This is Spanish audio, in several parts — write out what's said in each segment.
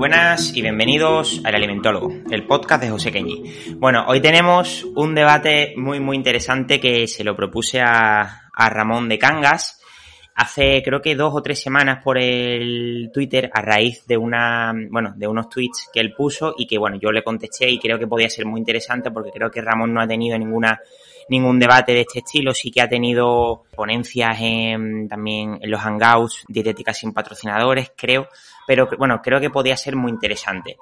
buenas y bienvenidos al Alimentólogo, el podcast de José Queñi. Bueno, hoy tenemos un debate muy muy interesante que se lo propuse a, a Ramón de Cangas hace creo que dos o tres semanas por el Twitter a raíz de una bueno de unos tweets que él puso y que bueno yo le contesté y creo que podía ser muy interesante porque creo que Ramón no ha tenido ninguna ningún debate de este estilo, sí que ha tenido ponencias en, también en los hangouts, dietéticas sin patrocinadores, creo, pero bueno, creo que podía ser muy interesante.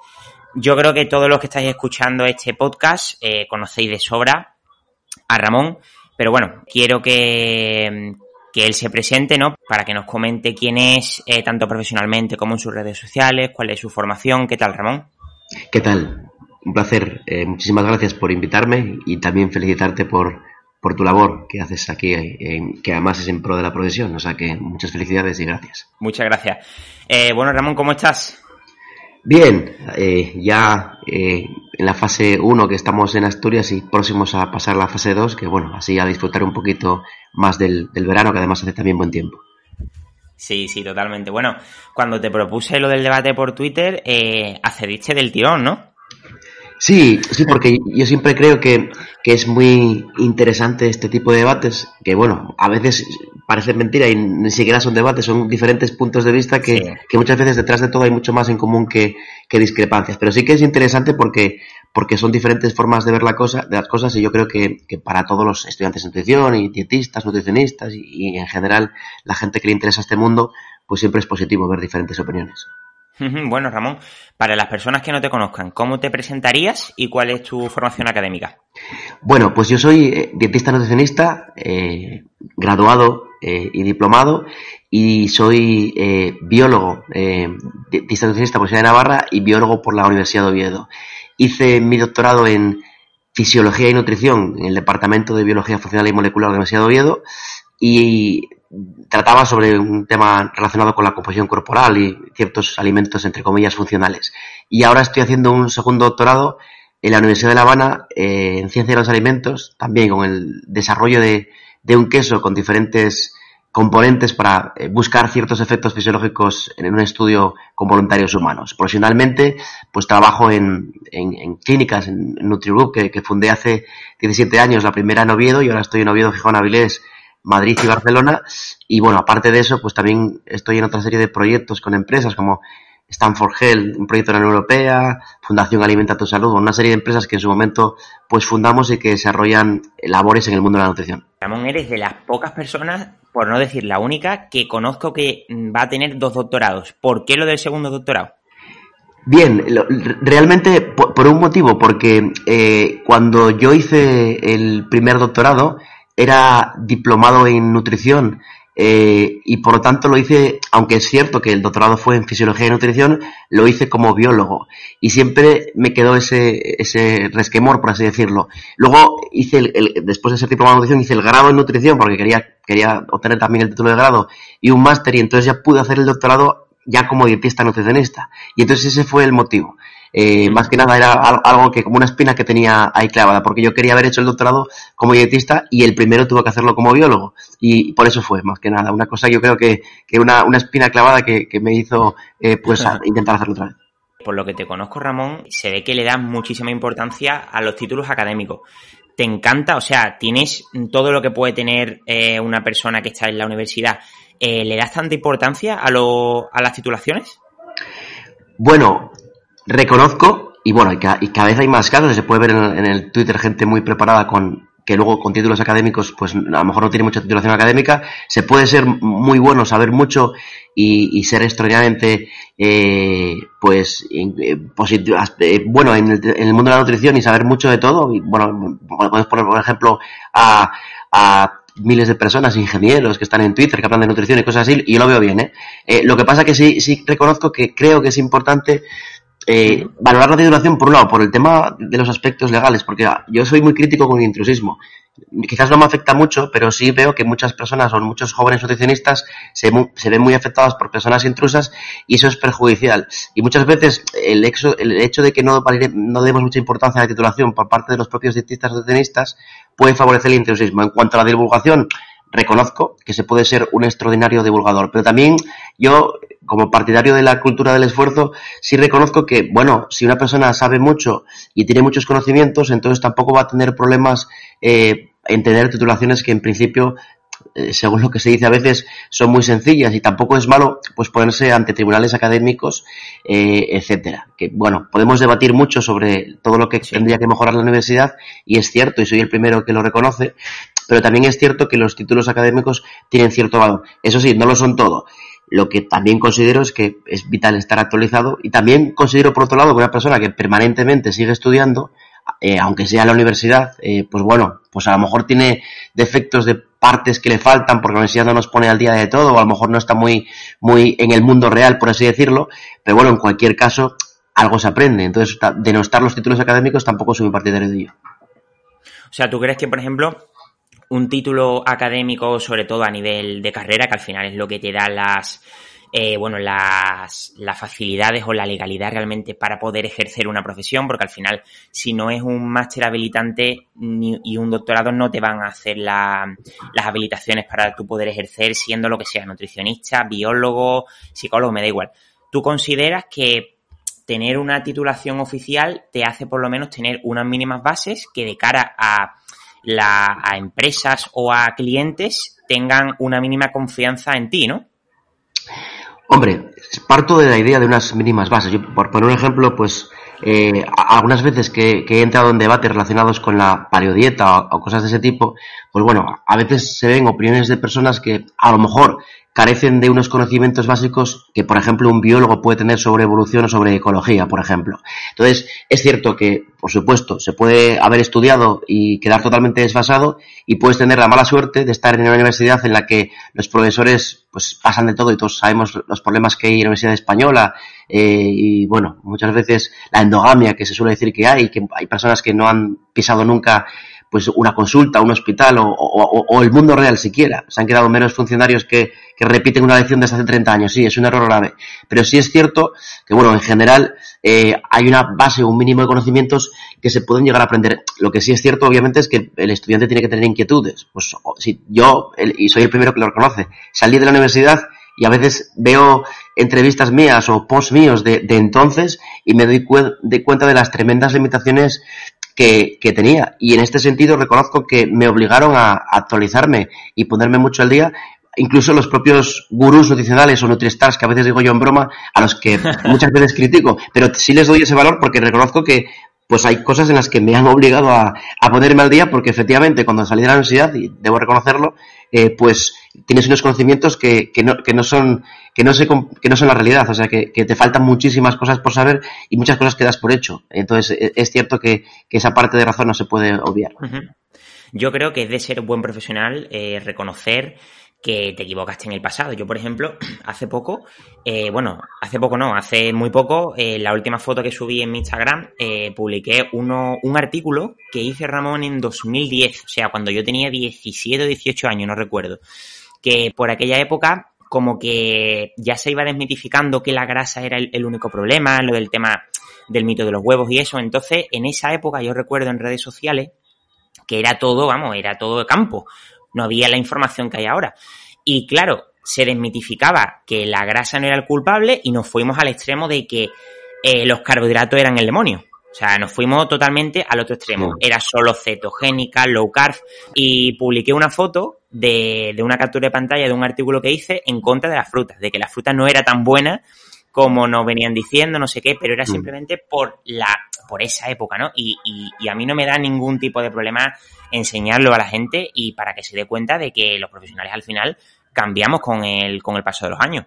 Yo creo que todos los que estáis escuchando este podcast eh, conocéis de sobra a Ramón, pero bueno, quiero que, que él se presente, ¿no? Para que nos comente quién es, eh, tanto profesionalmente como en sus redes sociales, cuál es su formación. ¿Qué tal, Ramón? ¿Qué tal? Un placer. Eh, muchísimas gracias por invitarme y también felicitarte por, por tu labor que haces aquí, eh, que además es en pro de la profesión. O sea que muchas felicidades y gracias. Muchas gracias. Eh, bueno, Ramón, ¿cómo estás? Bien, eh, ya eh, en la fase 1 que estamos en Asturias y próximos a pasar a la fase 2, que bueno, así a disfrutar un poquito más del, del verano, que además hace también buen tiempo. Sí, sí, totalmente. Bueno, cuando te propuse lo del debate por Twitter, eh, accediste del tirón, ¿no? Sí, sí, porque yo siempre creo que, que, es muy interesante este tipo de debates, que bueno, a veces parece mentira y ni siquiera son debates, son diferentes puntos de vista que, sí. que muchas veces detrás de todo hay mucho más en común que, que, discrepancias. Pero sí que es interesante porque, porque son diferentes formas de ver la cosa, de las cosas y yo creo que, que para todos los estudiantes de nutrición y dietistas, nutricionistas y, y en general la gente que le interesa este mundo, pues siempre es positivo ver diferentes opiniones. Bueno, Ramón, para las personas que no te conozcan, ¿cómo te presentarías y cuál es tu formación académica? Bueno, pues yo soy eh, dietista nutricionista, eh, graduado eh, y diplomado, y soy biólogo, dietista nutricionista por la Universidad de Navarra y biólogo por la Universidad de Oviedo. Hice mi doctorado en Fisiología y Nutrición en el Departamento de Biología Funcional y Molecular de la Universidad de Oviedo y trataba sobre un tema relacionado con la composición corporal y ciertos alimentos, entre comillas, funcionales. Y ahora estoy haciendo un segundo doctorado en la Universidad de La Habana eh, en Ciencia de los Alimentos, también con el desarrollo de, de un queso con diferentes componentes para eh, buscar ciertos efectos fisiológicos en un estudio con voluntarios humanos. Profesionalmente, pues trabajo en, en, clínicas, en, en NutriGroup, que, que fundé hace 17 años, la primera en Oviedo, y ahora estoy en Oviedo, Gijón, Avilés, Madrid y Barcelona. Y bueno, aparte de eso, pues también estoy en otra serie de proyectos con empresas como Stanford Health, un proyecto de la Unión Europea, Fundación Alimenta tu Salud, una serie de empresas que en su momento pues fundamos y que desarrollan labores en el mundo de la nutrición. Ramón, eres de las pocas personas, por no decir la única, que conozco que va a tener dos doctorados. ¿Por qué lo del segundo doctorado? Bien, lo, realmente por, por, un motivo, porque eh, cuando yo hice el primer doctorado, era diplomado en nutrición eh, y por lo tanto lo hice, aunque es cierto que el doctorado fue en fisiología y nutrición, lo hice como biólogo y siempre me quedó ese, ese resquemor, por así decirlo. Luego hice, el, el, después de ser diplomado en nutrición, hice el grado en nutrición porque quería, quería obtener también el título de grado y un máster y entonces ya pude hacer el doctorado ya como dietista nutricionista. Y entonces ese fue el motivo. Eh, más que nada era algo que como una espina que tenía ahí clavada, porque yo quería haber hecho el doctorado como dietista y el primero tuvo que hacerlo como biólogo. Y por eso fue, más que nada, una cosa yo creo que, que una, una espina clavada que, que me hizo eh, pues a intentar hacerlo otra vez. Por lo que te conozco, Ramón, se ve que le das muchísima importancia a los títulos académicos. Te encanta, o sea, tienes todo lo que puede tener eh, una persona que está en la universidad. ¿Le das tanta importancia a, lo, a las titulaciones? Bueno, reconozco, y bueno, y cada, vez hay más casos, se puede ver en, el Twitter gente muy preparada con que luego con títulos académicos, pues a lo mejor no tiene mucha titulación académica, se puede ser muy bueno, saber mucho y, ser extraordinariamente, eh, pues, eh, eh, bueno, en el, en el, mundo de la nutrición y saber mucho de todo. Y, bueno, podemos poner, por ejemplo, a, a miles de personas, ingenieros que están en Twitter, que hablan de nutrición y cosas así, y yo lo veo bien, ¿eh? eh lo que pasa que sí, sí reconozco que creo que es importante eh, valorar la titulación, por un lado, por el tema de los aspectos legales, porque yo soy muy crítico con el intrusismo. Quizás no me afecta mucho, pero sí veo que muchas personas o muchos jóvenes nutricionistas se, se ven muy afectados por personas intrusas y eso es perjudicial. Y muchas veces el hecho, el hecho de que no, no demos mucha importancia a la titulación por parte de los propios dietistas nutricionistas puede favorecer el intrusismo. En cuanto a la divulgación, reconozco que se puede ser un extraordinario divulgador, pero también yo, como partidario de la cultura del esfuerzo, sí reconozco que, bueno, si una persona sabe mucho y tiene muchos conocimientos, entonces tampoco va a tener problemas eh, en tener titulaciones que en principio eh, según lo que se dice a veces, son muy sencillas y tampoco es malo pues ponerse ante tribunales académicos, eh, etcétera. Que bueno, podemos debatir mucho sobre todo lo que tendría que mejorar la universidad y es cierto y soy el primero que lo reconoce, pero también es cierto que los títulos académicos tienen cierto valor. Eso sí, no lo son todo. Lo que también considero es que es vital estar actualizado y también considero por otro lado que una persona que permanentemente sigue estudiando eh, aunque sea la universidad, eh, pues bueno, pues a lo mejor tiene defectos de partes que le faltan porque la universidad no nos pone al día de todo, o a lo mejor no está muy, muy en el mundo real, por así decirlo, pero bueno, en cualquier caso, algo se aprende. Entonces, denostar los títulos académicos tampoco soy un partidario de ello. O sea, ¿tú crees que, por ejemplo, un título académico, sobre todo a nivel de carrera, que al final es lo que te da las eh, bueno, las, las facilidades o la legalidad realmente para poder ejercer una profesión, porque al final, si no es un máster habilitante ni, y un doctorado, no te van a hacer las habilitaciones para tú poder ejercer siendo lo que sea, nutricionista, biólogo, psicólogo, me da igual. ¿Tú consideras que tener una titulación oficial te hace por lo menos tener unas mínimas bases que de cara a, la, a empresas o a clientes tengan una mínima confianza en ti, ¿no? Hombre, parto de la idea de unas mínimas bases. Yo, por poner un ejemplo, pues eh, algunas veces que, he entrado en debates relacionados con la paleodieta o, cosas de ese tipo, pues bueno, a veces se ven opiniones de personas que a lo mejor carecen de unos conocimientos básicos que, por ejemplo, un biólogo puede tener sobre evolución o sobre ecología, por ejemplo. Entonces, es cierto que, por supuesto, se puede haber estudiado y quedar totalmente desfasado y puedes tener la mala suerte de estar en una universidad en la que los profesores pues pasan de todo y todos sabemos los problemas que hay en la Universidad Española eh, y, bueno, muchas veces la endogamia que se suele decir que hay, que hay personas que no han pisado nunca pues una consulta, un hospital o, el mundo real siquiera. Se han quedado menos funcionarios que, repiten una lección desde hace 30 años. Sí, es un error grave. Pero sí es cierto que, bueno, en general eh, hay una base, un mínimo de conocimientos que se pueden llegar a aprender. Lo que sí es cierto, obviamente, es que el estudiante tiene que tener inquietudes. Pues si yo, y soy el primero que lo reconoce, salí de la universidad y a veces veo entrevistas mías o posts míos de, entonces y me doy de cuenta de las tremendas limitaciones que, tenía. Y en este sentido reconozco que me obligaron a, actualizarme y ponerme mucho al día incluso los propios gurús nutricionales o nutristars, que a veces digo yo en broma, a los que muchas veces critico, pero sí les doy ese valor porque reconozco que pues hay cosas en las que me han obligado a, ponerme al día porque efectivamente cuando salí de la universidad, y debo reconocerlo, eh, pues tienes unos conocimientos que, que, no, que, no son, que, no, se, que no son la realidad, o sea que, te faltan muchísimas cosas por saber y muchas cosas que das por hecho. Entonces e, es cierto que, esa parte de razón no se puede obviar. Yo creo que es de ser buen profesional eh, reconocer que te equivocaste en el pasado. Yo, por ejemplo, hace poco, eh, bueno, hace poco no, hace muy poco, eh, la última foto que subí en mi Instagram, eh, publiqué uno, un artículo que hice Ramón en 2010, o sea, cuando yo tenía 17 o 18 años, no recuerdo, que por aquella época como que ya se iba desmitificando que la grasa era el, el único problema, lo del tema del mito de los huevos y eso. Entonces, en esa época yo recuerdo en redes sociales que era todo, vamos, era todo de campo no había la información que hay ahora. Y claro, se desmitificaba que la grasa no era el culpable y nos fuimos al extremo de que eh, los carbohidratos eran el demonio. O sea, nos fuimos totalmente al otro extremo. Era solo cetogénica, low carb. Y publiqué una foto de, de, una captura de pantalla de un artículo que hice en contra de las frutas, de que la fruta no era tan buena como nos venían diciendo, no sé qué, pero era mm. simplemente por la, por esa época, ¿no? Y, y, a mí no me da ningún tipo de problema enseñarlo a la gente y para que se dé cuenta de que los profesionales al final cambiamos con el, con el paso de los años.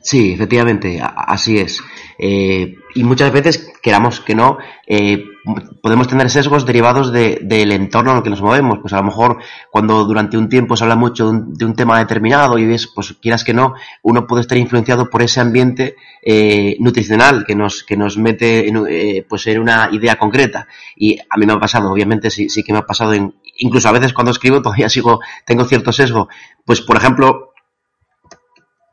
Sí, efectivamente, así es. Eh, y muchas veces, queramos que no, eh, podemos tener sesgos derivados de, del entorno en el que nos movemos. Pues a lo mejor cuando durante un tiempo se habla mucho de un, de un tema determinado y ves, pues quieras que no, uno puede estar influenciado por ese ambiente eh, nutricional que nos, que nos mete en, eh, pues en una idea concreta. Y a mí me ha pasado, obviamente sí, sí que me ha pasado, en, incluso a veces cuando escribo todavía sigo, tengo cierto sesgo. Pues por ejemplo,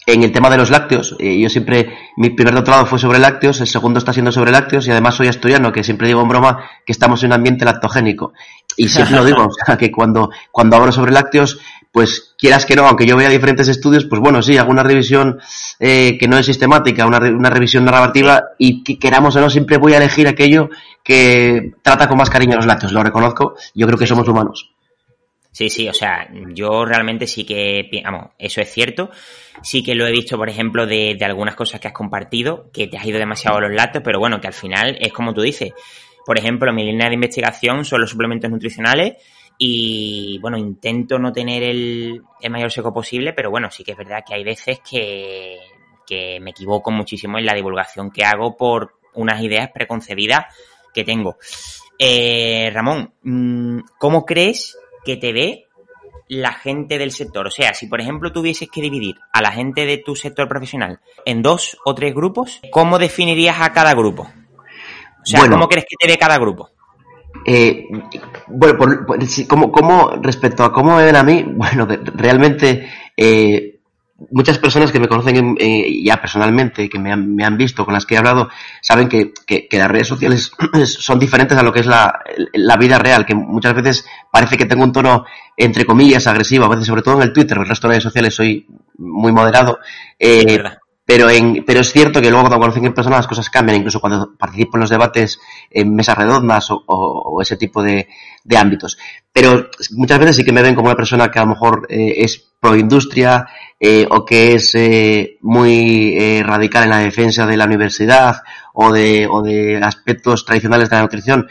en el tema de los lácteos, eh, yo siempre, mi primer doctorado fue sobre lácteos, el segundo está siendo sobre lácteos y además soy asturiano, que siempre digo en broma que estamos en un ambiente lactogénico. Y siempre lo digo, o sea, que cuando, cuando hablo sobre lácteos, pues quieras que no, aunque yo vea diferentes estudios, pues bueno, sí, hago una revisión eh, que no es sistemática, una, una revisión narrativa y que queramos o no, siempre voy a elegir aquello que trata con más cariño a los lácteos, lo reconozco, yo creo que somos humanos. Sí, sí, o sea, yo realmente sí que, vamos, eso es cierto. Sí que lo he visto, por ejemplo, de, algunas cosas que has compartido, que te has ido demasiado a los lácteos, pero bueno, que al final es como tú dices. Por ejemplo, mi línea de investigación son los suplementos nutricionales y, bueno, intento no tener el, el mayor seco posible, pero bueno, sí que es verdad que hay veces que, que me equivoco muchísimo en la divulgación que hago por unas ideas preconcebidas que tengo. Eh, Ramón, mm, ¿cómo crees que te ve la gente del sector? O sea, si por ejemplo tuvieses que dividir a la gente de tu sector profesional en dos o tres grupos, ¿cómo definirías a cada grupo? O sea, Bueno. ¿cómo crees que te ve cada grupo? Eh, bueno, por, como, como respecto a cómo me ven a mí, bueno, realmente eh, muchas personas que me conocen eh, ya personalmente, que me han, me han visto, con las que he hablado, saben que, que- que las redes sociales son diferentes a lo que es la, la vida real, que muchas veces parece que tengo un tono, entre comillas, agresivo, a veces sobre todo en el Twitter, el resto de redes sociales soy muy moderado. eh, pero, en, pero es cierto que luego cuando conocen en persona las cosas cambian, incluso cuando participo en los debates en mesas redondas o, o- o ese tipo de, de ámbitos. Pero muchas veces sí que me ven como una persona que a lo mejor eh, es pro industria eh, o que es eh, muy eh, radical en la defensa de la universidad o de, o de aspectos tradicionales de la nutrición.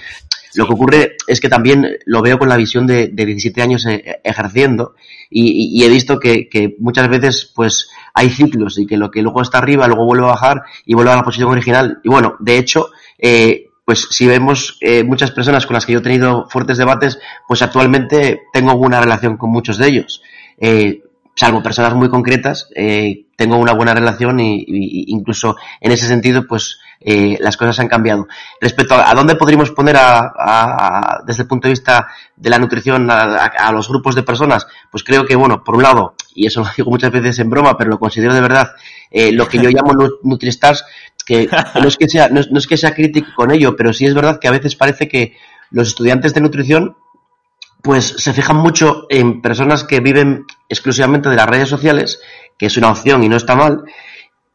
Lo que ocurre es que también lo veo con la visión de, de 17 años ejerciendo y, he visto que, muchas veces pues hay ciclos y que lo que luego está arriba luego vuelve a bajar y vuelve a la posición original. Y bueno, de hecho, pues si vemos muchas personas con las que yo he tenido fuertes debates, pues actualmente tengo buena relación con muchos de ellos. Salvo personas muy concretas, eh, tengo una buena relación y, incluso en ese sentido, pues eh, las cosas han cambiado. Respecto a, a dónde podríamos poner a, desde el punto de vista de la nutrición a, los grupos de personas, pues creo que, bueno, por un lado, y eso lo digo muchas veces en broma, pero lo considero de verdad, eh, lo que yo llamo nu- Nutristars, que no es que sea, no es que sea crítico con ello, pero sí es verdad que a veces parece que los estudiantes de nutrición pues se fijan mucho en personas que viven exclusivamente de las redes sociales, que es una opción y no está mal,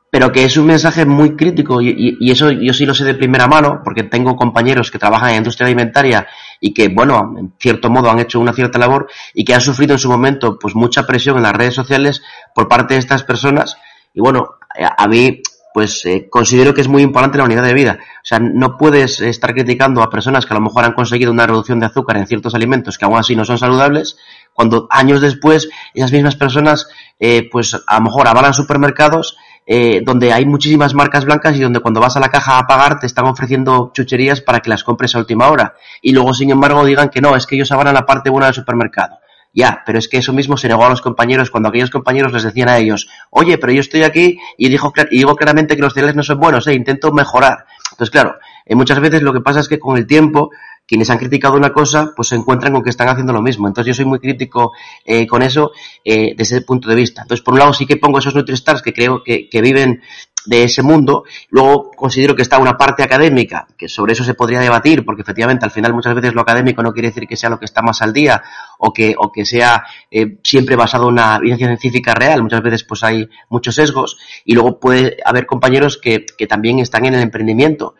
pero que es un mensaje muy crítico y, eso yo sí lo sé de primera mano, porque tengo compañeros que trabajan en la industria alimentaria y que, bueno, en cierto modo han hecho una cierta labor y que han sufrido en su momento pues mucha presión en las redes sociales por parte de estas personas. Y bueno, a mí pues eh, considero que es muy importante la unidad de vida. O sea, no puedes estar criticando a personas que a lo mejor han conseguido una reducción de azúcar en ciertos alimentos que aún así no son saludables, cuando años después esas mismas personas eh, pues a lo mejor avalan supermercados eh, donde hay muchísimas marcas blancas y donde cuando vas a la caja a pagar te están ofreciendo chucherías para que las compres a última hora. Y luego, sin embargo, digan que no, es que ellos avalan la parte buena del supermercado. Ya, pero es que eso mismo se negó a los compañeros cuando aquellos compañeros les decían a ellos, oye, pero yo estoy aquí y, dijo, y digo claramente que los cereales no son buenos, eh, intento mejorar. Entonces, claro, eh, muchas veces lo que pasa es que con el tiempo, quienes han criticado una cosa, pues se encuentran con que están haciendo lo mismo. Entonces, yo soy muy crítico eh, con eso eh, desde ese punto de vista. Entonces, por un lado, sí que pongo esos Nutristars que creo que, que viven de ese mundo. Luego considero que está una parte académica, que sobre eso se podría debatir, porque efectivamente al final muchas veces lo académico no quiere decir que sea lo que está más al día o que, o que sea eh, siempre basado en una evidencia científica real. Muchas veces pues hay muchos sesgos y luego puede haber compañeros que, que también están en el emprendimiento,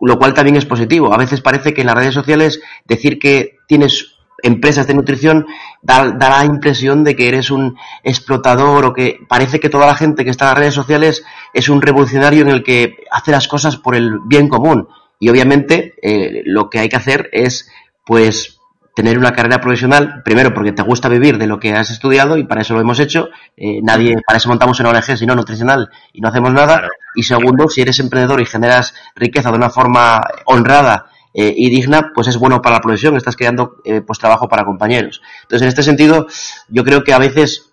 lo cual también es positivo. A veces parece que en las redes sociales decir que tienes empresas de nutrición da, da la impresión de que eres un explotador o que parece que toda la gente que está en las redes sociales es un revolucionario en el que hace las cosas por el bien común. Y obviamente eh, lo que hay que hacer es pues tener una carrera profesional, primero porque te gusta vivir de lo que has estudiado y para eso lo hemos hecho. Eh, nadie, para eso montamos una ONG, sino nutricional y no hacemos nada. Y segundo, si eres emprendedor y generas riqueza de una forma honrada eh, y digna, pues es bueno para la profesión, estás creando eh, pues trabajo para compañeros. Entonces, en este sentido, yo creo que a veces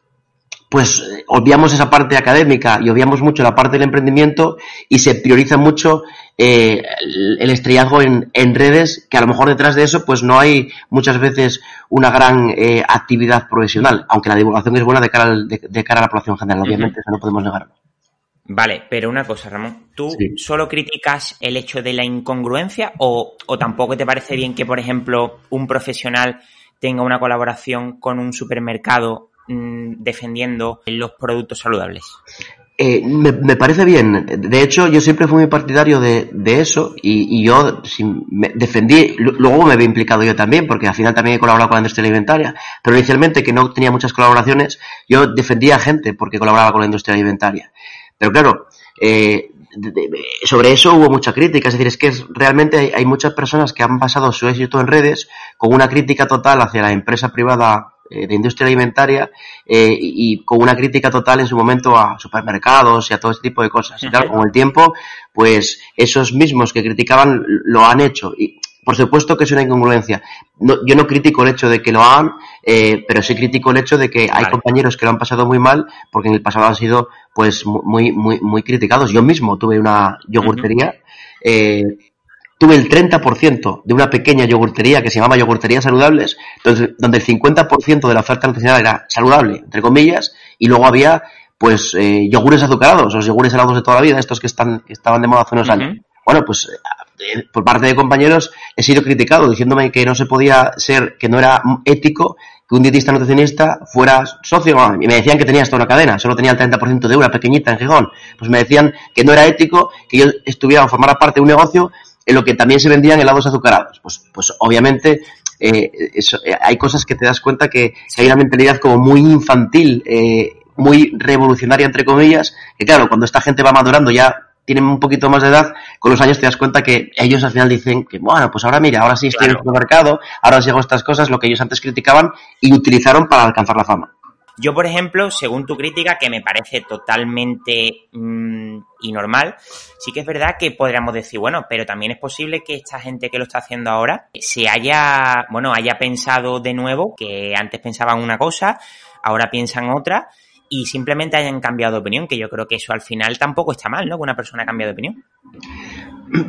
pues eh, obviamos esa parte académica y obviamos mucho la parte del emprendimiento y se prioriza mucho eh, el estrellazgo en, en, redes, que a lo mejor detrás de eso pues no hay muchas veces una gran eh, actividad profesional, aunque la divulgación es buena de cara, al, de, de cara a la población general, obviamente, uh -huh. eso no podemos negarlo. Vale, pero una cosa, Ramón, ¿tú sí. solo criticas el hecho de la incongruencia o, o tampoco te parece bien que, por ejemplo, un profesional tenga una colaboración con un supermercado defendiendo los productos saludables? Eh, me, parece bien. De hecho, yo siempre fui muy partidario de, eso y, yo me defendí, luego me había implicado yo también, porque al final también he colaborado con la industria alimentaria, pero inicialmente que no tenía muchas colaboraciones, yo defendía a gente porque colaboraba con la industria alimentaria. Pero claro, eh, sobre eso hubo mucha crítica, es decir, es que realmente hay, hay, muchas personas que han basado su éxito en redes con una crítica total hacia la empresa privada de industria alimentaria eh, y, con una crítica total en su momento a supermercados y a todo este tipo de cosas. Y claro, con el tiempo, pues esos mismos que criticaban lo han hecho. Y por supuesto que es una incongruencia. No, yo no critico el hecho de que lo hagan, eh, pero sí critico el hecho de que hay vale. compañeros que lo han pasado muy mal porque en el pasado han sido pues muy muy muy criticados. Yo mismo tuve una yogurtería, uh -huh. eh, tuve el 30% de una pequeña yogurtería que se llamaba Yogurtería Saludables, entonces, donde el 50% de la oferta nutricional era saludable, entre comillas, y luego había pues eh, yogures azucarados, los yogures helados de toda la vida, estos que están que estaban de moda hace unos uh -huh. años. Bueno, pues por parte de compañeros he sido criticado diciéndome que no se podía ser, que no era ético que un dietista nutricionista fuera socio, y me decían que tenía hasta una cadena, solo tenía el 30% de una pequeñita en Gijón, pues me decían que no era ético que yo estuviera o formara parte de un negocio lo que también se vendían helados azucarados. Pues, pues obviamente eh, eso, eh, hay cosas que te das cuenta que, que hay una mentalidad como muy infantil, eh, muy revolucionaria entre comillas, que claro, cuando esta gente va madurando ya tienen un poquito más de edad, con los años te das cuenta que ellos al final dicen que, bueno, pues ahora mira, ahora sí estoy claro. en el mercado, ahora os hago estas cosas, lo que ellos antes criticaban y utilizaron para alcanzar la fama. Yo, por ejemplo, según tu crítica, que me parece totalmente mmm, y sí que es verdad que podríamos decir, bueno, pero también es posible que esta gente que lo está haciendo ahora se haya, bueno, haya pensado de nuevo, que antes pensaban una cosa, ahora piensan otra, y simplemente hayan cambiado de opinión, que yo creo que eso al final tampoco está mal, ¿no? Que una persona cambie de opinión.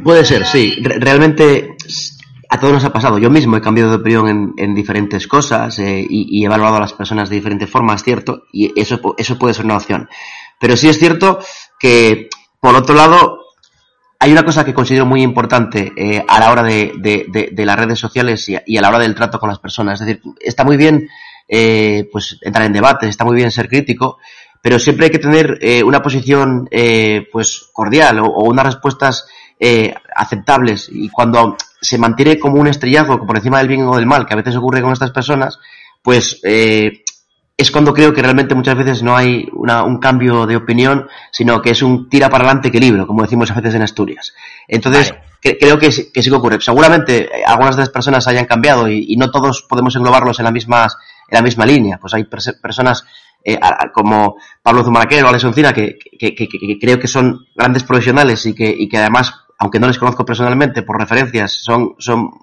Puede ser, sí. Realmente a todos nos ha pasado. Yo mismo he cambiado de opinión en, en diferentes cosas eh, y, he evaluado a las personas de diferentes formas, ¿cierto? Y eso, eso puede ser una opción. Pero sí es cierto que, por otro lado, hay una cosa que considero muy importante eh, a la hora de, de, las redes sociales y a, y a, la hora del trato con las personas. Es decir, está muy bien eh, pues entrar en debates, está muy bien ser crítico, pero siempre hay que tener eh, una posición eh, pues cordial o, o unas respuestas eh, aceptables y cuando se mantiene como un estrellazo por encima del bien o del mal que a veces ocurre con estas personas pues eh, es cuando creo que realmente muchas veces no hay una, un cambio de opinión, sino que es un tira para adelante equilibrio, como decimos a veces en Asturias. Entonces, vale. que, creo que, que sí que ocurre. Seguramente algunas de las personas hayan cambiado y, y no todos podemos englobarlos en la misma, en la misma línea. Pues hay personas eh, como Pablo Zumaraquero o Alex Oncina que, que, que, que, creo que son grandes profesionales y que, y que además, aunque no les conozco personalmente, por referencias, son,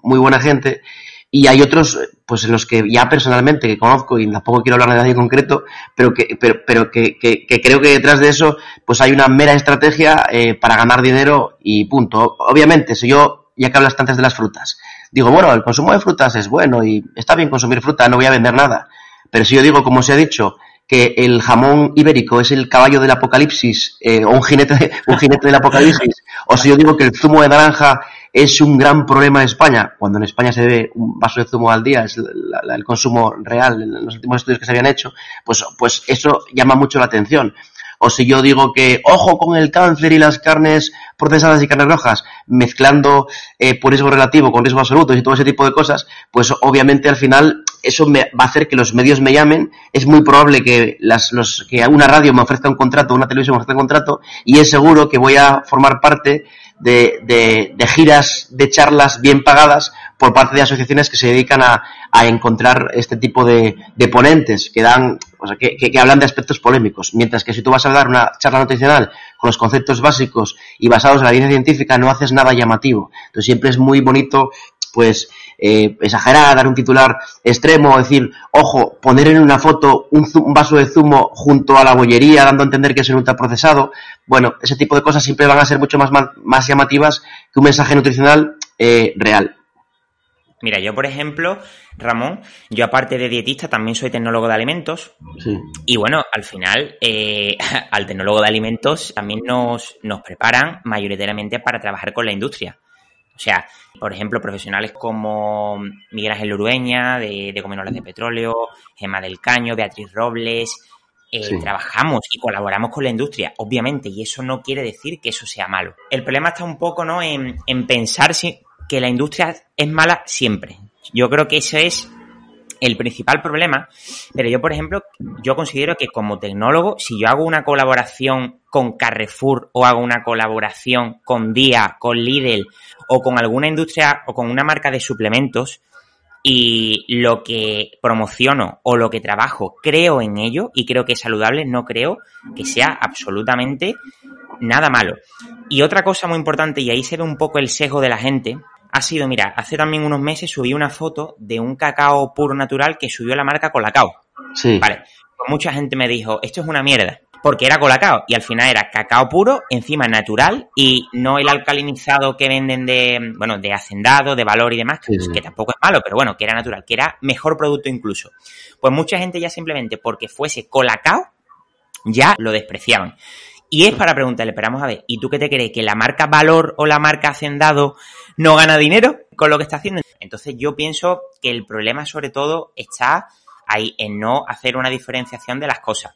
muy buena gente y hay otros pues en los que ya personalmente que conozco y tampoco quiero hablar de nadie en concreto pero que pero, pero que, creo que detrás de eso pues hay una mera estrategia eh, para ganar dinero y punto. Obviamente si yo ya que hablas antes de las frutas digo bueno el consumo de frutas es bueno y está bien consumir fruta no voy a vender nada pero si yo digo como se ha dicho que el jamón ibérico es el caballo del apocalipsis eh, o un jinete un jinete del apocalipsis o si yo digo que el zumo de naranja es un gran problema en España, cuando en España se bebe un vaso de zumo al día, es la, el consumo real en los últimos estudios que se habían hecho, pues, pues eso llama mucho la atención. O si yo digo que, ojo con el cáncer y las carnes procesadas y carnes rojas, mezclando eh, por riesgo relativo con riesgo absoluto y todo ese tipo de cosas, pues obviamente al final eso me, va a hacer que los medios me llamen. Es muy probable que, las, los, que una radio me ofrezca un contrato, una televisión me ofrezca un contrato, y es seguro que voy a formar parte de, de, de giras de charlas bien pagadas por parte de asociaciones que se dedican a, a encontrar este tipo de, de, ponentes que dan, o sea, que, que, hablan de aspectos polémicos. Mientras que si tú vas a dar una charla nutricional con los conceptos básicos y basados en la evidencia científica, no haces nada llamativo. Entonces siempre es muy bonito, pues, eh, exagerar, dar un titular extremo, decir, ojo, poner en una foto un, un, vaso de zumo junto a la bollería, dando a entender que es un ultraprocesado. Bueno, ese tipo de cosas siempre van a ser mucho más, más llamativas que un mensaje nutricional eh, real. Mira, yo por ejemplo, Ramón, yo aparte de dietista también soy tecnólogo de alimentos. Sí. Y bueno, al final, eh, al tecnólogo de alimentos también nos, nos preparan mayoritariamente para trabajar con la industria. O sea, por ejemplo, profesionales como Miguel Ángel Urueña, de, de Comenolas de Petróleo, Gema del Caño, Beatriz Robles, eh, sí. trabajamos y colaboramos con la industria, obviamente, y eso no quiere decir que eso sea malo. El problema está un poco ¿no? en, en pensar si, que la industria es mala siempre. Yo creo que eso es el principal problema, pero yo, por ejemplo, yo considero que como tecnólogo, si yo hago una colaboración con Carrefour o hago una colaboración con Día, con Lidl o con alguna industria o con una marca de suplementos y lo que promociono o lo que trabajo creo en ello y creo que es saludable, no creo que sea absolutamente nada malo. Y otra cosa muy importante, y ahí se ve un poco el sesgo de la gente, ha sido, mira, hace también unos meses subí una foto de un cacao puro natural que subió la marca Colacao. Sí. Vale. Pues mucha gente me dijo, esto es una mierda. Porque era Colacao. Y al final era cacao puro, encima natural, y no el alcalinizado que venden de, bueno, de hacendado, de valor y demás, que, sí. que tampoco es malo, pero bueno, que era natural, que era mejor producto incluso. Pues mucha gente ya simplemente porque fuese Colacao, ya lo despreciaban. Y es para preguntarle, pero vamos a ver, ¿y tú qué te crees? ¿Que la marca Valor o la marca Hacendado no gana dinero con lo que está haciendo? Entonces yo pienso que el problema sobre todo está ahí, en no hacer una diferenciación de las cosas.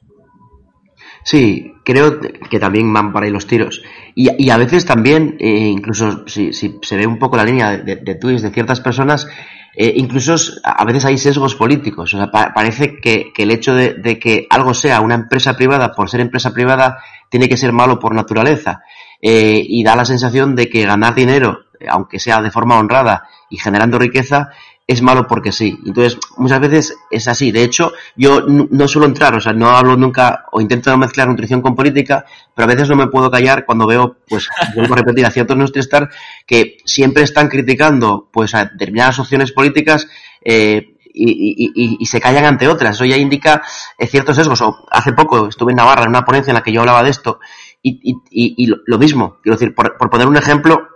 Sí, creo que también van para ahí los tiros. Y, a veces también, eh, incluso si, si, se ve un poco la línea de, de, tweets de ciertas personas, eh, incluso a veces hay sesgos políticos. O sea, pa parece que, el hecho de, de, que algo sea una empresa privada por ser empresa privada tiene que ser malo por naturaleza. Eh, y da la sensación de que ganar dinero, aunque sea de forma honrada y generando riqueza, es malo porque sí. Entonces, muchas veces es así. De hecho, yo no suelo entrar, o sea, no hablo nunca o intento no mezclar nutrición con política, pero a veces no me puedo callar cuando veo, pues, vuelvo a repetir, a ciertos nuestristar que siempre están criticando, pues, a determinadas opciones políticas, eh, y, y, se callan ante otras. Eso ya indica eh, ciertos sesgos. Hace poco estuve en Navarra en una ponencia en la que yo hablaba de esto y, y lo, mismo. Quiero decir, por, poner un ejemplo,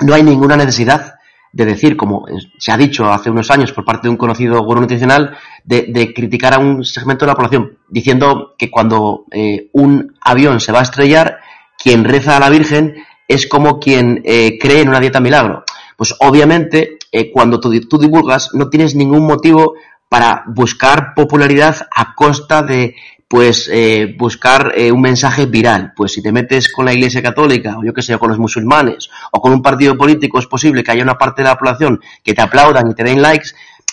no hay ninguna necesidad de decir, como se ha dicho hace unos años por parte de un conocido gurú nutricional, de, criticar a un segmento de la población, diciendo que cuando eh, un avión se va a estrellar, quien reza a la Virgen es como quien eh, cree en una dieta milagro. Pues obviamente, eh, cuando tú divulgas, no tienes ningún motivo para buscar popularidad a costa de pues eh, buscar eh, un mensaje viral. Pues si te metes con la Iglesia Católica, o yo que sé, con los musulmanes, o con un partido político, es posible que haya una parte de la población que te aplaudan y te den likes,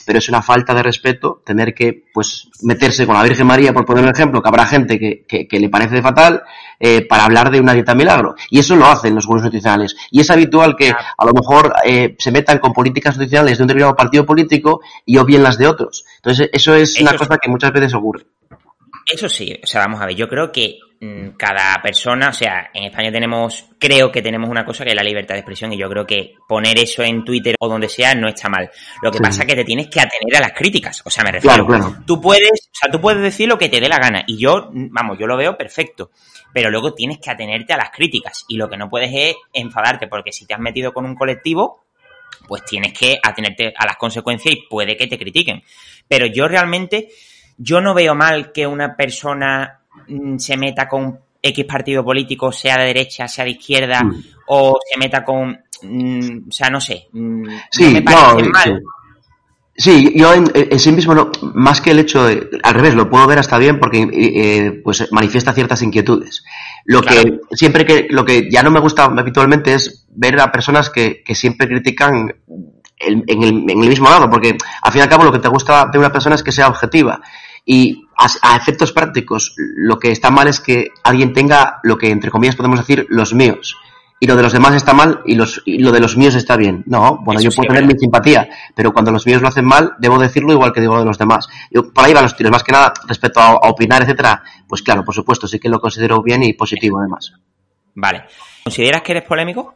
pero es una falta de respeto tener que pues meterse con la Virgen María, por poner un ejemplo, que habrá gente que, que, que le parece fatal, eh, para hablar de una dieta milagro. Y eso lo hacen los gurús nutricionales. Y es habitual que a lo mejor eh, se metan con políticas nutricionales de un determinado partido político y obvien las de otros. Entonces, eso es una cosa que muchas veces ocurre. Eso sí, o sea, vamos a ver, yo creo que mmm, cada persona, o sea, en España tenemos, creo que tenemos una cosa que es la libertad de expresión y yo creo que poner eso en Twitter o donde sea no está mal. Lo que sí. pasa es que te tienes que atener a las críticas, o sea, me refiero. Claro, claro. Tú puedes, o sea, tú puedes decir lo que te dé la gana y yo, vamos, yo lo veo perfecto, pero luego tienes que atenerte a las críticas y lo que no puedes es enfadarte porque si te has metido con un colectivo, pues tienes que atenerte a las consecuencias y puede que te critiquen. Pero yo realmente yo no veo mal que una persona mm, se meta con X partido político, sea de derecha, sea de izquierda, mm. o se meta con, mm, o sea, no sé, sí, no me parece no, mal. Sí. Sí, yo en, en, sí mismo, no, más que el hecho de, al revés, lo puedo ver hasta bien porque eh, pues manifiesta ciertas inquietudes. Lo claro. que siempre que, lo que ya no me gusta habitualmente es ver a personas que, que siempre critican el- en, el, en el mismo lado, porque al fin y al cabo lo que te gusta de una persona es que sea objetiva. Y a, a efectos prácticos, lo que está mal es que alguien tenga lo que entre comillas podemos decir los míos. Y lo de los demás está mal y, los, y lo de los míos está bien. No, bueno, Eso yo puedo tener verdad. mi simpatía, pero cuando los míos lo hacen mal, debo decirlo igual que digo lo de los demás. Yo, por ahí van los tiros, más que nada respecto a, a opinar, etcétera. Pues claro, por supuesto, sí que lo considero bien y positivo además. Vale. ¿Consideras que eres polémico?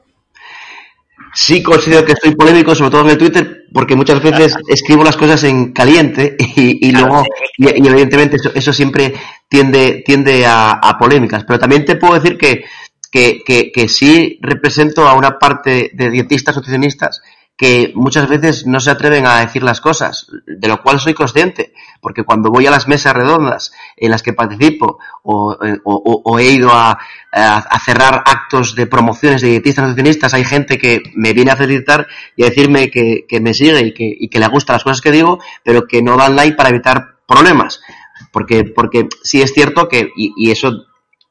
Sí considero que estoy polémico, sobre todo en el Twitter, porque muchas veces escribo las cosas en caliente y, luego, y, y evidentemente eso, eso siempre tiende, tiende a, a polémicas. Pero también te puedo decir que, que, que, que sí represento a una parte de dietistas nutricionistas que muchas veces no se atreven a decir las cosas, de lo cual soy consciente, porque cuando voy a las mesas redondas en las que participo o, o he ido a, cerrar actos de promociones de dietistas nutricionistas, hay gente que me viene a felicitar y a decirme que, me sigue y que, y que le gustan las cosas que digo, pero que no dan like para evitar problemas. Porque, porque sí es cierto que, y, y eso,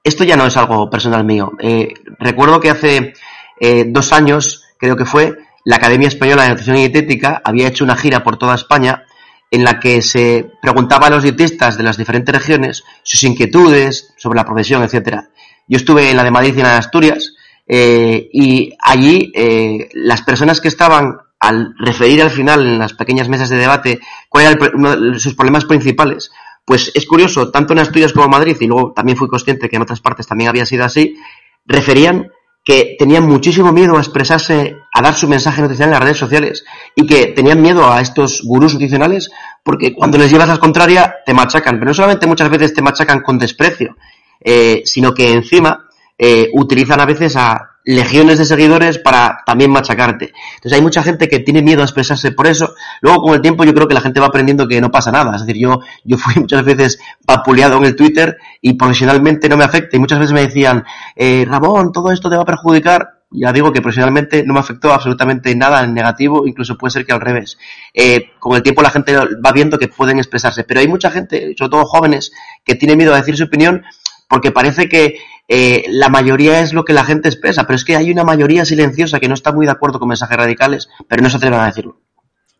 esto ya no es algo personal mío. Eh, recuerdo que hace eh, dos años, creo que fue, la Academia Española de Nutrición y Dietética había hecho una gira por toda España en la que se preguntaba a los dietistas de las diferentes regiones sus inquietudes sobre la profesión, etcétera. Yo estuve en la de Madrid y en la de Asturias eh, y allí eh, las personas que estaban al referir al final en las pequeñas mesas de debate cuál era el pro- uno de sus problemas principales, pues es curioso, tanto en Asturias como en Madrid, y luego también fui consciente que en otras partes también había sido así, referían que tenían muchísimo miedo a expresarse, a dar su mensaje nutricional en las redes sociales y que tenían miedo a estos gurús nutricionales porque cuando les llevas la contraria te machacan, pero no solamente muchas veces te machacan con desprecio, eh, sino que encima eh, utilizan a veces a legiones de seguidores para también machacarte. Entonces hay mucha gente que tiene miedo a expresarse por eso. Luego con el tiempo yo creo que la gente va aprendiendo que no pasa nada. Es decir, yo, yo fui muchas veces vapuleado en el Twitter y profesionalmente no me afecta. Y muchas veces me decían, eh, Ramón, todo esto te va a perjudicar. Ya digo que profesionalmente no me afectó absolutamente nada en negativo, incluso puede ser que al revés. Eh, con el tiempo la gente va viendo que pueden expresarse, pero hay mucha gente, sobre todo jóvenes, que tiene miedo a decir su opinión porque parece que eh, la mayoría es lo que la gente expresa, pero es que hay una mayoría silenciosa que no está muy de acuerdo con mensajes radicales, pero no se atreven a decirlo.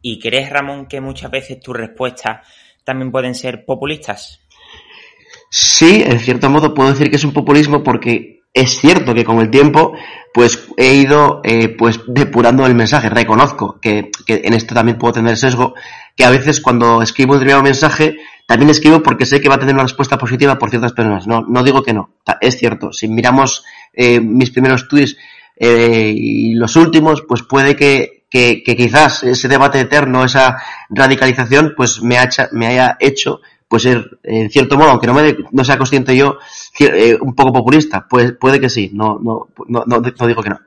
¿Y crees, Ramón, que muchas veces tus respuestas también pueden ser populistas? Sí, en cierto modo puedo decir que es un populismo porque es cierto que con el tiempo pues he ido eh, pues depurando el mensaje. Reconozco que, que en esto también puedo tener sesgo, que a veces cuando escribo un determinado mensaje también escribo porque sé que va a tener una respuesta positiva por ciertas personas. No, no digo que no. Es cierto. Si miramos eh, mis primeros tweets eh, y los últimos, pues puede que, que, quizás ese debate eterno, esa radicalización, pues me, hacha- me haya hecho pues en cierto modo, aunque no, me, no sea consciente yo, eh, un poco populista. Pues puede que sí. No, no, no, no digo que no.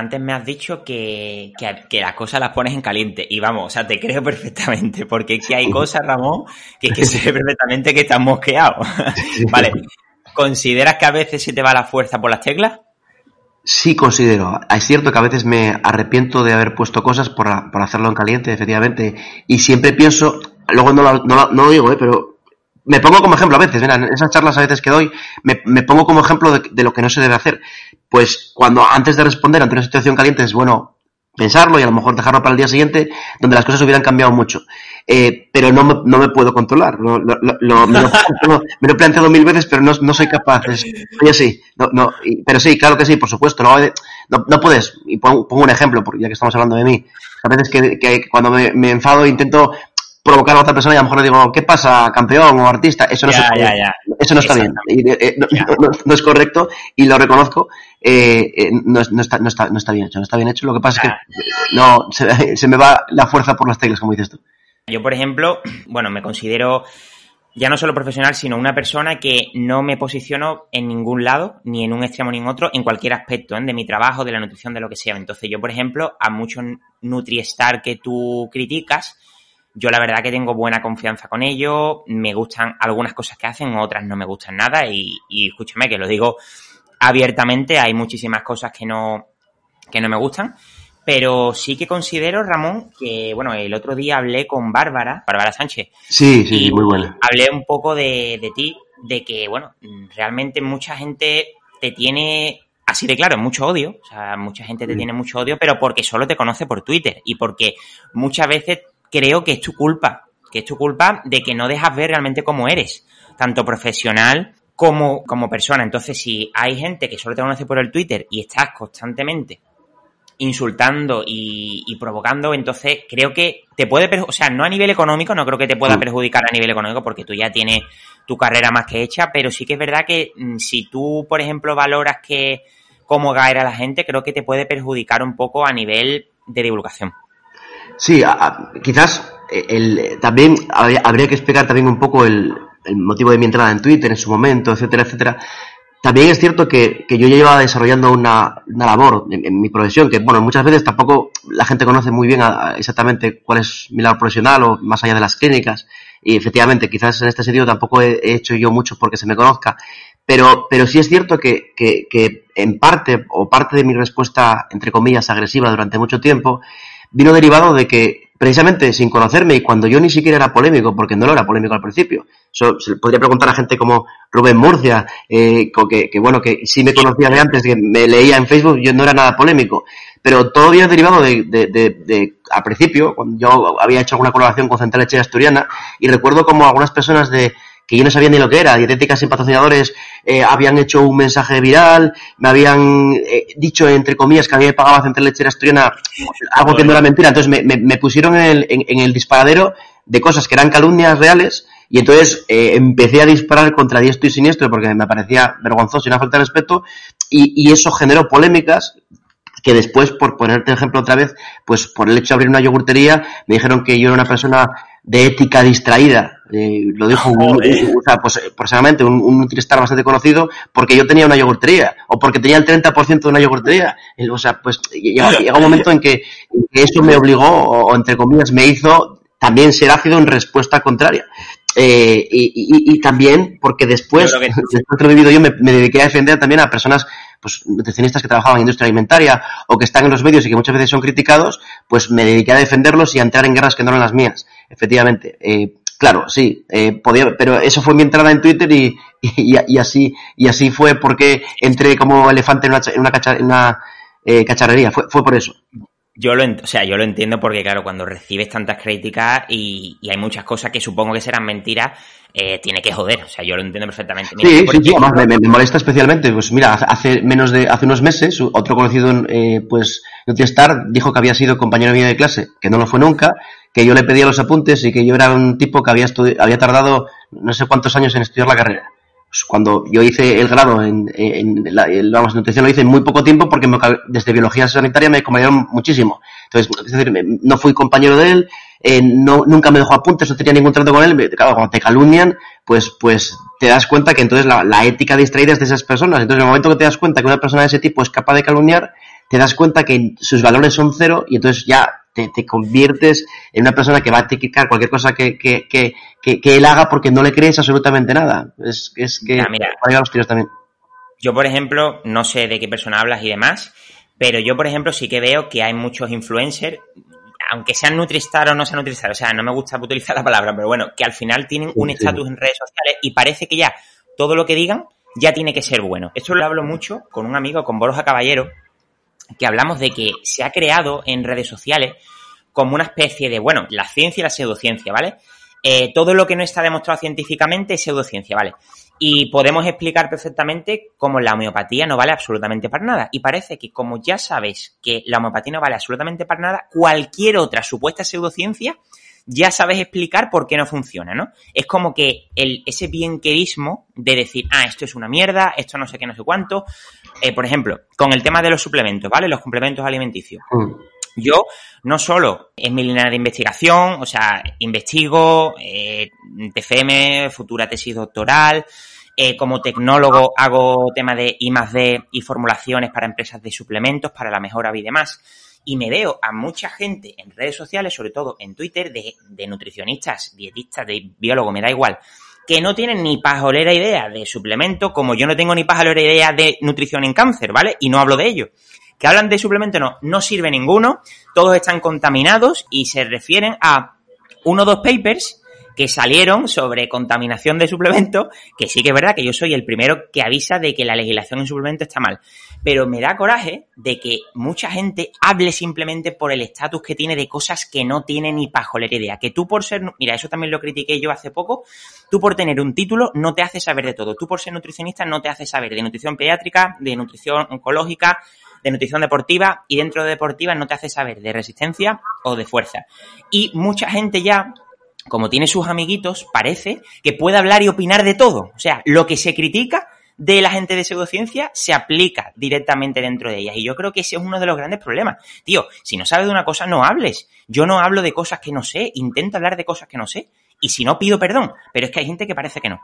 Antes me has dicho que, que, que las cosas las pones en caliente. Y vamos, o sea, te creo perfectamente. Porque es que hay cosas, Ramón, que es que se ve perfectamente que estás mosqueado. vale. ¿Consideras que a veces se te va la fuerza por las teclas? Sí considero. Es cierto que a veces me arrepiento de haber puesto cosas por, por hacerlo en caliente, efectivamente. Y siempre pienso, luego no no lo digo, ¿eh? pero me pongo como ejemplo a veces. Mira, en esas charlas a veces que doy, me, me pongo como ejemplo de, lo que no se debe hacer. Pues cuando antes de responder ante una situación caliente es bueno pensarlo y a lo mejor dejarlo para el día siguiente, donde las cosas hubieran cambiado mucho. Eh, pero no me, no me puedo controlar. Lo, lo- lo- me, lo, he planteado mil veces, pero no, no soy capaz. Soy así. No, pero sí, claro que sí, por supuesto. No, puedes. Y pongo, pongo un ejemplo, porque ya que estamos hablando de mí. A veces que, que cuando me enfado intento provocar a otra persona y a lo mejor le digo, ¿qué pasa, campeón o artista? Eso no, Ya, se- ya, ya. Eso no está bien. Eh, eh, no, no- no es correcto y lo reconozco. eh, eh, no, es- no está, no, está, no está bien hecho. No está bien hecho. Lo que pasa es que no, se, se me va la fuerza por las teclas, como dices tú. Yo, por ejemplo, bueno, me considero ya no solo profesional, sino una persona que no me posiciono en ningún lado, ni en un extremo ni en otro, en cualquier aspecto, de mi trabajo, de la nutrición, de lo que sea. Entonces, yo, por ejemplo, a muchos NutriStar que tú criticas, yo la verdad que tengo buena confianza con ellos, me gustan algunas cosas que hacen, otras no me gustan nada, y, y escúchame que lo digo abiertamente, hay muchísimas cosas que no, que no me gustan. Pero sí que considero, Ramón, que, bueno, el otro día hablé con Bárbara, Bárbara Sánchez. Sí, sí, y muy buena. Hablé un poco de, de ti, de que, bueno, realmente mucha gente te tiene así de claro, mucho odio. O sea, mucha gente te tiene mucho odio, pero porque solo te conoce por Twitter y porque muchas veces creo que es tu culpa, que es tu culpa de que no dejas ver realmente cómo eres, tanto profesional como, como persona. Entonces, si hay gente que solo te conoce por el Twitter y estás constantemente insultando y, y provocando, entonces creo que te puede, o sea, no a nivel económico, no creo que te pueda perjudicar a nivel económico porque tú ya tienes tu carrera más que hecha, pero sí que es verdad que mm, si tú, por ejemplo, valoras que cómo caer a la gente, creo que te puede perjudicar un poco a nivel de divulgación. Sí, quizás eh, el, también habría, que explicar también un poco el, el motivo de mi entrada en Twitter en su momento, etcétera, etcétera. También es cierto que, que yo ya llevaba desarrollando una, una labor en, mi profesión, que bueno, muchas veces tampoco la gente conoce muy bien exactamente cuál es mi labor profesional o más allá de las clínicas. Y efectivamente, quizás en este sentido tampoco he, he hecho yo mucho porque se me conozca. Pero, pero sí es cierto que, que, que en parte, o parte de mi respuesta, entre comillas, agresiva durante mucho tiempo, vino derivado de que, precisamente sin conocerme, y cuando yo ni siquiera era polémico, porque no lo era polémico al principio, eso se podría preguntar a gente como Rubén Murcia, eh, que, bueno, que sí me conocía de antes, que me leía en Facebook, yo no era nada polémico. Pero todo viene derivado de, de, de, de- al principio, cuando yo había hecho alguna colaboración con Central Lechera Asturiana, y recuerdo como algunas personas de, que yo no sabía ni lo que era, dietéticas y patrocinadores, eh, habían hecho un mensaje viral, me habían eh, dicho, entre comillas, que a mí me pagaba Central Lechera Asturiana algo que no era mentira, entonces me, pusieron en el, en el disparadero de cosas que eran calumnias reales, y entonces eh, empecé a disparar contra diestro y siniestro porque me parecía vergonzoso y una falta de respeto, y, y eso generó polémicas que después, por ponerte ejemplo otra vez, pues por el hecho de abrir una yogurtería, me dijeron que yo era una persona de ética distraída. Eh, lo dijo un, un- o sea, pues, personalmente un, un Nutristar bastante conocido porque yo tenía una yogurtería o porque tenía el 30% de una yogurtería. Eh, O sea, pues llega, llega un momento en que, en que eso me obligó, o, o entre comillas, me hizo también ser ácido en respuesta contraria. Eh, y, y- y también porque después, que- después de lo vivido yo, me, me dediqué a defender también a personas pues nutricionistas que trabajaban en industria alimentaria o que están en los medios y que muchas veces son criticados, pues me dediqué a defenderlos y a entrar en guerras que no eran las mías, efectivamente. Eh, claro, sí, eh, podía, pero eso fue mi entrada en Twitter y, y, y así y así fue porque entré como elefante en una, en una, cacha- en una eh, cacharrería, fue, fue por eso. Yo lo, o sea, yo lo entiendo porque, claro, cuando recibes tantas críticas y, y hay muchas cosas que supongo que serán mentiras, eh, tiene que joder. O sea, yo lo entiendo perfectamente. Mira, Sí, sí, sí, además me, me molesta especialmente. Pues mira, hace menos de, hace unos meses, otro conocido, eh, pues, Nutristar dijo que había sido compañero mío de clase, que no lo fue nunca, que yo le pedía los apuntes y que yo era un tipo que había había tardado no sé cuántos años en estudiar la carrera. Pues cuando yo hice el grado en, la, vamos, nutrición lo hice en muy poco tiempo porque me desde biología sanitaria me convalidaron muchísimo. Entonces, es decir, no fui compañero de él, eh, no, nunca me dejó apuntes, no tenía ningún trato con él. Claro, cuando te calumnian, pues, pues te das cuenta que entonces la, la ética distraída es de esas personas. Entonces, en el momento que te das cuenta que una persona de ese tipo es capaz de calumniar, te das cuenta que sus valores son cero y entonces ya te, te conviertes en una persona que va a criticar cualquier cosa que, que, que, que, él haga porque no le crees absolutamente nada. Es, es que Ya, mira. los tiros también. Yo, por ejemplo, no sé de qué persona hablas y demás, pero yo, por ejemplo, sí que veo que hay muchos influencers, aunque sean Nutristar o no sean Nutristar, o sea, no me gusta utilizar la palabra, pero bueno, que al final tienen un Sí. estatus en redes sociales y parece que ya todo lo que digan ya tiene que ser bueno. Esto lo hablo mucho con un amigo, con Borja Caballero, que hablamos de que se ha creado en redes sociales como una especie de, bueno, la ciencia y la pseudociencia, ¿vale? Eh, todo lo que no está demostrado científicamente es pseudociencia, ¿vale? Y podemos explicar perfectamente cómo la homeopatía no vale absolutamente para nada. Y parece que como ya sabes que la homeopatía no vale absolutamente para nada, cualquier otra supuesta pseudociencia ya sabes explicar por qué no funciona, ¿no? Es como que el, ese bienquerismo de decir, ah, esto es una mierda, esto no sé qué, no sé cuánto. Eh, por ejemplo, con el tema de los suplementos, ¿vale? Los complementos alimenticios. Mm. Yo no solo es mi línea de investigación, o sea, investigo, eh, TFM, futura tesis doctoral, eh, como tecnólogo hago tema de I más D y formulaciones para empresas de suplementos, para la mejora y demás. Y me veo a mucha gente en redes sociales, sobre todo en Twitter, de, nutricionistas, dietistas, de biólogos, me da igual, que no tienen ni pajolera idea de suplemento, como yo no tengo ni pajolera idea de nutrición en cáncer, ¿vale? Y no hablo de ello que hablan de suplemento, no, no sirve ninguno, todos están contaminados y se refieren a uno o dos papers que salieron sobre contaminación de suplementos, que sí que es verdad que yo soy el primero que avisa de que la legislación en suplementos está mal. Pero me da coraje de que mucha gente hable simplemente por el estatus que tiene de cosas que no tiene ni pajolera idea. Que tú por ser, mira, eso también lo critiqué yo hace poco, tú por tener un título no te hace saber de todo. Tú por ser nutricionista no te hace saber de nutrición pediátrica, de nutrición oncológica, de nutrición deportiva y dentro de deportiva no te hace saber de resistencia o de fuerza. Y mucha gente ya como tiene sus amiguitos, parece que puede hablar y opinar de todo. O sea, lo que se critica de la gente de pseudociencia se aplica directamente dentro de ellas. Y yo creo que ese es uno de los grandes problemas. Tío, si no sabes de una cosa, no hables. Yo no hablo de cosas que no sé, intento hablar de cosas que no sé. Y si no, pido perdón. Pero es que hay gente que parece que no.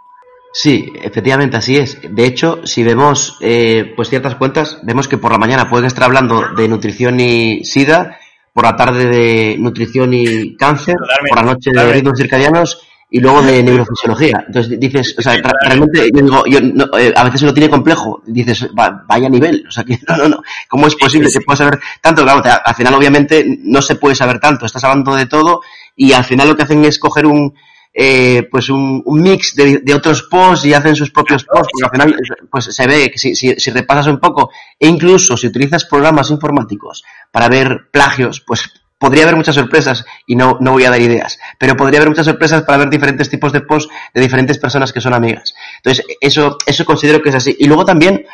Sí, efectivamente así es. De hecho, si vemos eh, pues ciertas cuentas, vemos que por la mañana pueden estar hablando de nutrición y sida, por la tarde de nutrición y cáncer, Totalmente, por la noche de ritmos circadianos y luego de neurofisiología. Entonces dices, o sea, realmente yo digo, yo no, eh, a veces lo tiene complejo. Dices, va- vaya nivel, o sea, que no, no, no. ¿Cómo es posible que puedas saber tanto? Claro, al final obviamente no se puede saber tanto. Estás hablando de todo y al final lo que hacen es coger un eh, pues un, un mix de, de otros posts y hacen sus propios posts, porque al final pues se ve que si, si, si repasas un poco, e incluso si utilizas programas informáticos para ver plagios, pues podría haber muchas sorpresas y no, no voy a dar ideas, pero podría haber muchas sorpresas para ver diferentes tipos de posts de diferentes personas que son amigas. Entonces, eso, eso considero que es así. Y luego también,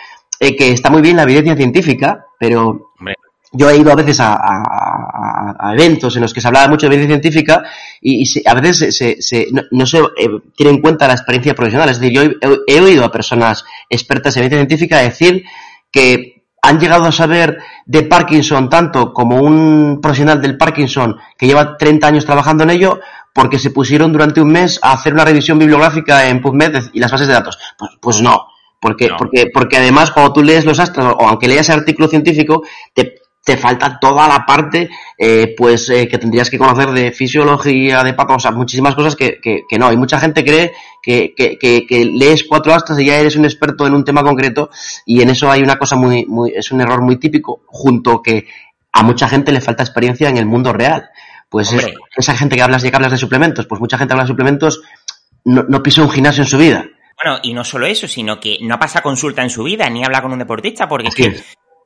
eh, que está muy bien la evidencia científica, pero Hombre. yo he ido a veces a, a- a- a eventos en los que se hablaba mucho de evidencia científica y, y se- a veces se, se- se- no, no se eh, tiene en cuenta la experiencia profesional. Es decir, yo he, he oído a personas expertas en evidencia científica decir que han llegado a saber de Parkinson tanto como un profesional del Parkinson que lleva 30 años trabajando en ello porque se pusieron durante un mes a hacer una revisión bibliográfica en PubMed y las bases de datos. Pues, pues no, porque, No. porque, porque además cuando tú lees los astros o aunque leas el artículo científico, te, te falta toda la parte eh, pues eh, que tendrías que conocer de fisiología, de pato, o sea, muchísimas cosas que, que, que no. Y mucha gente cree que, que, que, que lees cuatro astras y ya eres un experto en un tema concreto y en eso hay una cosa muy, muy, es un error muy típico, junto que a mucha gente le falta experiencia en el mundo real. Pues es- esa gente que hablas, ya que hablas de suplementos, pues mucha gente habla de suplementos, no, no pisó un gimnasio en su vida. Bueno, y no solo eso, sino que no pasa consulta en su vida, ni habla con un deportista, porque es que,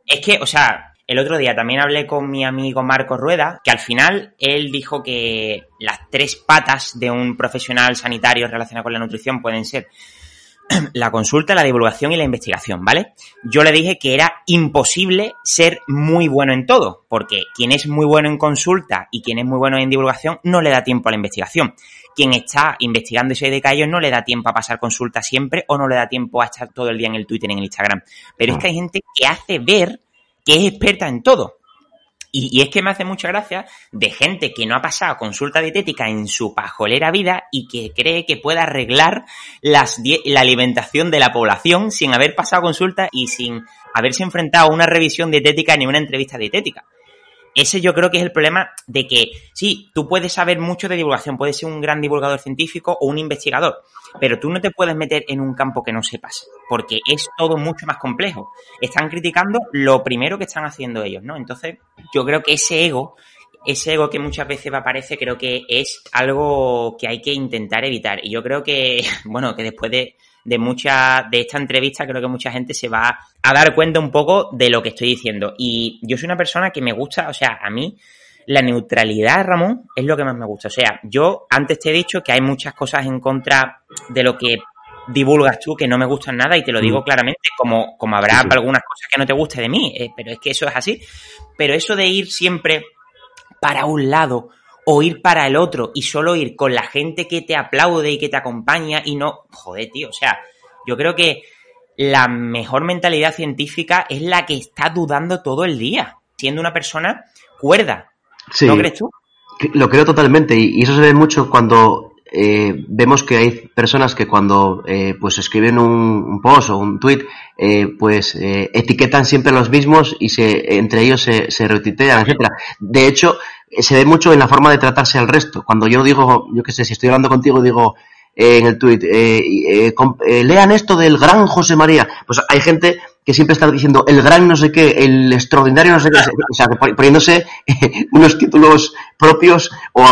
es que, o sea, el otro día también hablé con mi amigo Marco Rueda, que al final él dijo que las tres patas de un profesional sanitario relacionado con la nutrición pueden ser la consulta, la divulgación y la investigación, ¿vale? Yo le dije que era imposible ser muy bueno en todo, porque quien es muy bueno en consulta y quien es muy bueno en divulgación no le da tiempo a la investigación. Quien está investigando y se dedica a ello no le da tiempo a pasar consulta siempre o no le da tiempo a estar todo el día en el Twitter y en el Instagram. Pero es que hay gente que hace ver que es experta en todo. Y, es que me hace mucha gracia de gente que no ha pasado consulta dietética en su pajolera vida y que cree que puede arreglar las la alimentación de la población sin haber pasado consulta y sin haberse enfrentado a una revisión dietética ni una entrevista dietética. Ese yo creo que es el problema de que, sí, tú puedes saber mucho de divulgación, puedes ser un gran divulgador científico o un investigador, pero tú no te puedes meter en un campo que no sepas, porque es todo mucho más complejo. Están criticando lo primero que están haciendo ellos, ¿no? Entonces, yo creo que ese ego, ese ego que muchas veces aparece, creo que es algo que hay que intentar evitar. Y yo creo que, bueno, que después de, de mucha, de esta entrevista, creo que mucha gente se va a dar cuenta un poco de lo que estoy diciendo. Y yo soy una persona que me gusta, o sea, a mí, la neutralidad, Ramón, es lo que más me gusta. O sea, yo antes te he dicho que hay muchas cosas en contra de lo que divulgas tú que no me gustan nada y te lo digo Mm. claramente, como, como habrá Sí, sí. algunas cosas que no te guste de mí, eh, pero es que eso es así. Pero eso de ir siempre para un lado o ir para el otro y solo ir con la gente que te aplaude y que te acompaña y no, joder, tío, o sea, yo creo que la mejor mentalidad científica es la que está dudando todo el día, siendo una persona cuerda. Sí. ¿No crees tú? Lo creo totalmente y y eso se ve mucho cuando eh, vemos que hay personas que cuando eh, pues escriben un, post o un tweet eh, pues eh, etiquetan siempre los mismos y se entre ellos se, se retuitean, etcétera. De hecho se ve mucho en la forma de tratarse al resto. Cuando yo digo, yo qué sé, si estoy hablando contigo digo en el tweet lean esto del gran José María, pues hay gente que siempre está diciendo el gran no sé qué, el extraordinario no sé qué, o sea, poniéndose unos títulos propios o-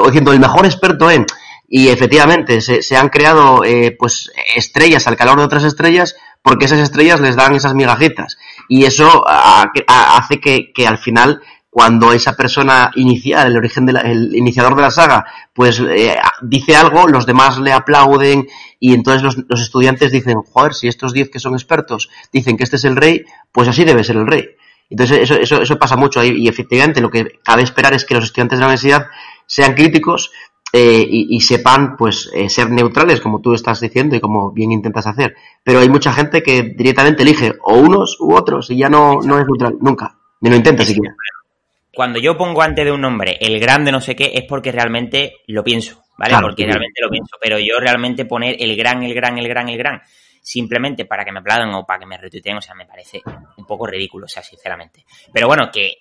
o diciendo el mejor experto en. Y efectivamente se, se han creado eh, pues estrellas al calor de otras estrellas porque esas estrellas les dan esas migajitas y eso hace que, que al final cuando esa persona inicial, el origen de la- el iniciador de la saga, pues eh, dice algo, los demás le aplauden y entonces los, los estudiantes dicen, joder, si estos 10 que son expertos dicen que este es el rey, pues así debe ser el rey. Entonces eso, eso, eso pasa mucho ahí y efectivamente lo que cabe esperar es que los estudiantes de la universidad sean críticos eh, y, y sepan pues eh, ser neutrales como tú estás diciendo y como bien intentas hacer. Pero hay mucha gente que directamente elige o unos u otros y ya no, no es neutral, nunca, ni lo intenta siquiera. Cuando yo pongo antes de un nombre el grande no sé qué, es porque realmente lo pienso, ¿vale? Claro, porque sí. realmente lo pienso. Pero yo realmente poner el gran, el gran, el gran, el gran, simplemente para que me aplaudan o para que me retuiteen, o sea, me parece un poco ridículo, o sea, sinceramente. Pero bueno, que,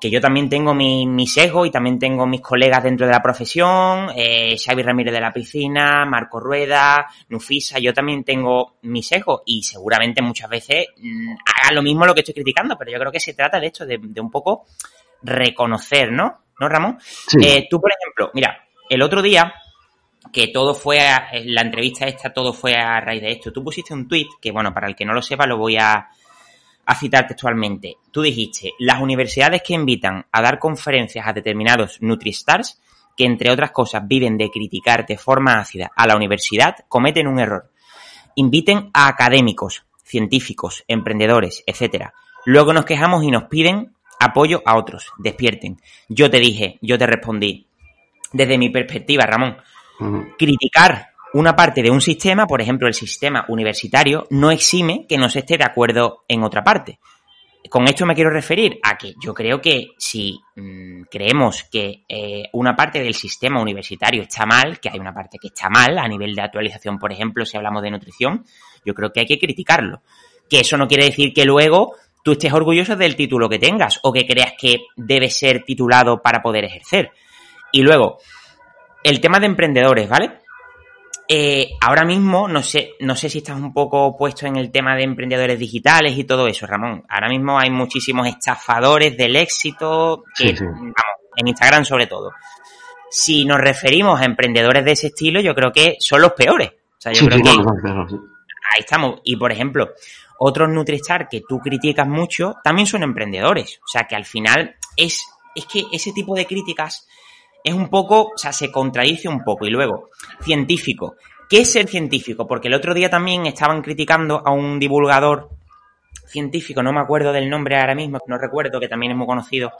que yo también tengo mi, mi sesgo y también tengo mis colegas dentro de la profesión, eh, Xavi Ramírez de la Piscina, Marco Rueda, Nufisa, yo también tengo mi sesgo y seguramente muchas veces mm, hagan lo mismo lo que estoy criticando, pero yo creo que se trata de esto, de, de un poco reconocer, ¿no? ¿No, Ramón? Sí. Eh, tú, por ejemplo, mira, el otro día, que todo fue, a, en la entrevista esta, todo fue a raíz de esto, tú pusiste un tweet que, bueno, para el que no lo sepa, lo voy a, a citar textualmente. Tú dijiste, las universidades que invitan a dar conferencias a determinados NutriStars, que entre otras cosas viven de criticar de forma ácida a la universidad, cometen un error. Inviten a académicos, científicos, emprendedores, etcétera. Luego nos quejamos y nos piden apoyo a otros. Despierten. Yo te dije, yo te respondí. Desde mi perspectiva, Ramón, criticar una parte de un sistema, por ejemplo el sistema universitario, no exime que no se esté de acuerdo en otra parte. Con esto me quiero referir a que yo creo que si mm, creemos que eh, una parte del sistema universitario está mal, que hay una parte que está mal a nivel de actualización, por ejemplo, si hablamos de nutrición, yo creo que hay que criticarlo. Que eso no quiere decir que luego tú estés orgulloso del título que tengas o que creas que debe ser titulado para poder ejercer. Y luego, el tema de emprendedores, ¿vale? Eh, ahora mismo, no sé, no sé si estás un poco puesto en el tema de emprendedores digitales y todo eso, Ramón. Ahora mismo hay muchísimos estafadores del éxito, que, Sí, sí. vamos, en Instagram sobre todo. Si nos referimos a emprendedores de ese estilo, yo creo que son los peores. O sea, yo Sí, creo que ahí estamos. Y por ejemplo, otros Nutristar que tú criticas mucho también son emprendedores. O sea que al final es, es que ese tipo de críticas es un poco, o sea, se contradice un poco. Y luego, científico. ¿Qué es ser científico? Porque el otro día también estaban criticando a un divulgador científico, no me acuerdo del nombre ahora mismo, no recuerdo, que también es muy conocido.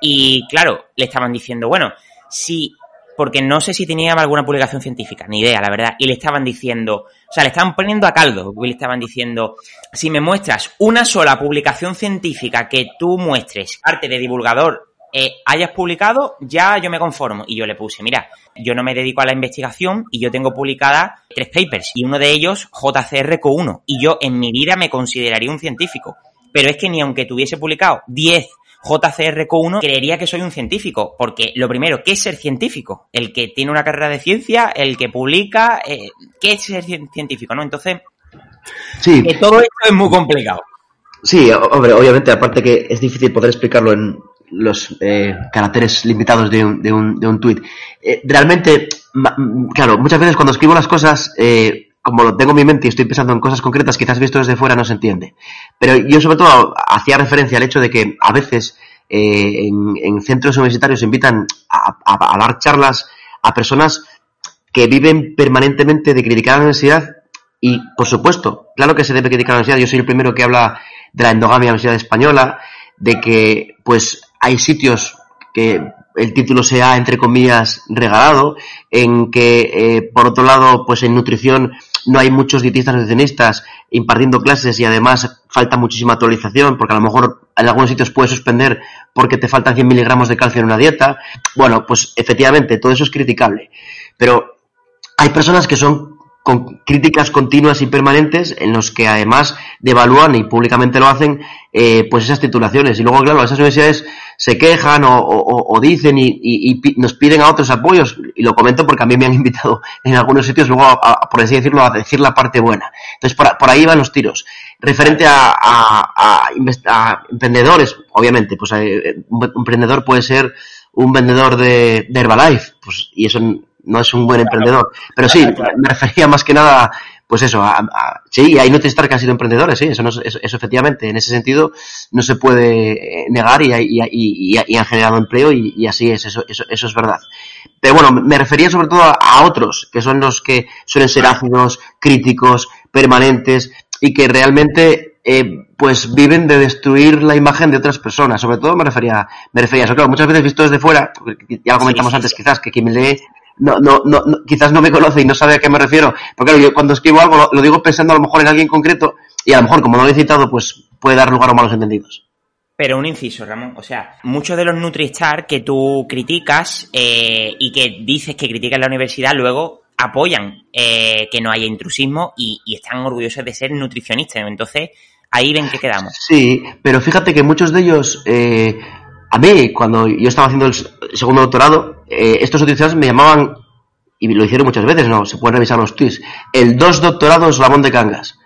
Y claro, le estaban diciendo, bueno, si, porque no sé si tenía alguna publicación científica, ni idea, la verdad, y le estaban diciendo, o sea, le estaban poniendo a caldo, y le estaban diciendo, si me muestras una sola publicación científica que tú muestres, parte de divulgador, eh, hayas publicado, ya yo me conformo. Y yo le puse, mira, yo no me dedico a la investigación y yo tengo publicadas tres papers, y uno de ellos JCRQ1, y yo en mi vida me consideraría un científico. Pero es que ni aunque tuviese publicado 10 JCRQ1, creería que soy un científico. Porque lo primero, ¿qué es ser científico? El que tiene una carrera de ciencia, el que publica, eh, ¿qué es ser cien- científico? ¿no? Entonces, Sí, que todo esto es muy complicado. Sí, hombre, obviamente, aparte que es difícil poder explicarlo en los eh, caracteres limitados de un, de un, de un tuit. Eh, realmente, ma- m- claro, muchas veces cuando escribo las cosas, eh, como lo tengo en mi mente y estoy pensando en cosas concretas, quizás visto desde fuera no se entiende. Pero yo sobre todo hacía referencia al hecho de que a veces eh, en, en centros universitarios invitan a, a- a dar charlas a personas que viven permanentemente de criticar a la universidad y, por supuesto, claro que se debe criticar a la universidad. Yo soy el primero que habla de la endogamia de la Universidad Española, de que, pues, hay sitios que el título sea, entre comillas, regalado, en que, eh, por otro lado, pues en nutrición no hay muchos dietistas nutricionistas impartiendo clases y además falta muchísima actualización, porque a lo mejor en algunos sitios puedes suspender porque te faltan 100 miligramos de calcio en una dieta. Bueno, pues efectivamente, todo eso es criticable. Pero hay personas que son con críticas continuas y permanentes en los que además devalúan y públicamente lo hacen eh, pues esas titulaciones. Y luego claro esas universidades se quejan o, o- o dicen y, y- y nos piden a otros apoyos. Y lo comento porque a mí me han invitado en algunos sitios luego a, a- por así decirlo a decir la parte buena. Entonces por, por ahí van los tiros. Referente a, a emprendedores obviamente pues eh, un emprendedor puede ser un vendedor de, de Herbalife pues y eso no es un buen emprendedor. Pero sí, me refería más que nada, pues eso, a, a- sí, hay Nutristar que han sido emprendedores, sí, eso, no, es- eso, eso efectivamente, en ese sentido no se puede eh, negar y, y, y, y- y han generado empleo y, así es, eso, eso, eso es verdad. Pero bueno, me refería sobre todo a, a otros, que son los que suelen ser ácidos, críticos, permanentes y que realmente eh, pues viven de destruir la imagen de otras personas. Sobre todo me refería, me refería a eso. Claro, muchas veces visto desde fuera, ya lo comentamos sí, antes sí. quizás, que quien me lee no, no, no, no- quizás no me conoce y no sabe a qué me refiero. Porque claro, yo cuando escribo algo lo, lo digo pensando a lo mejor en alguien concreto y a lo mejor como no lo he citado pues puede dar lugar a malos entendidos. Pero un inciso, Ramón. O sea, muchos de los Nutristar que tú criticas eh, y que dices que critican la universidad, luego apoyan eh, que no haya intrusismo y, y están orgullosos de ser nutricionistas. Entonces, ahí ven que quedamos. Sí, pero fíjate que muchos de ellos, eh, a mí, cuando yo estaba haciendo el segundo doctorado, eh, estos nutricionistas me llamaban, y lo hicieron muchas veces, no, se pueden revisar los tweets, el dos doctorados Ramón de Cangas.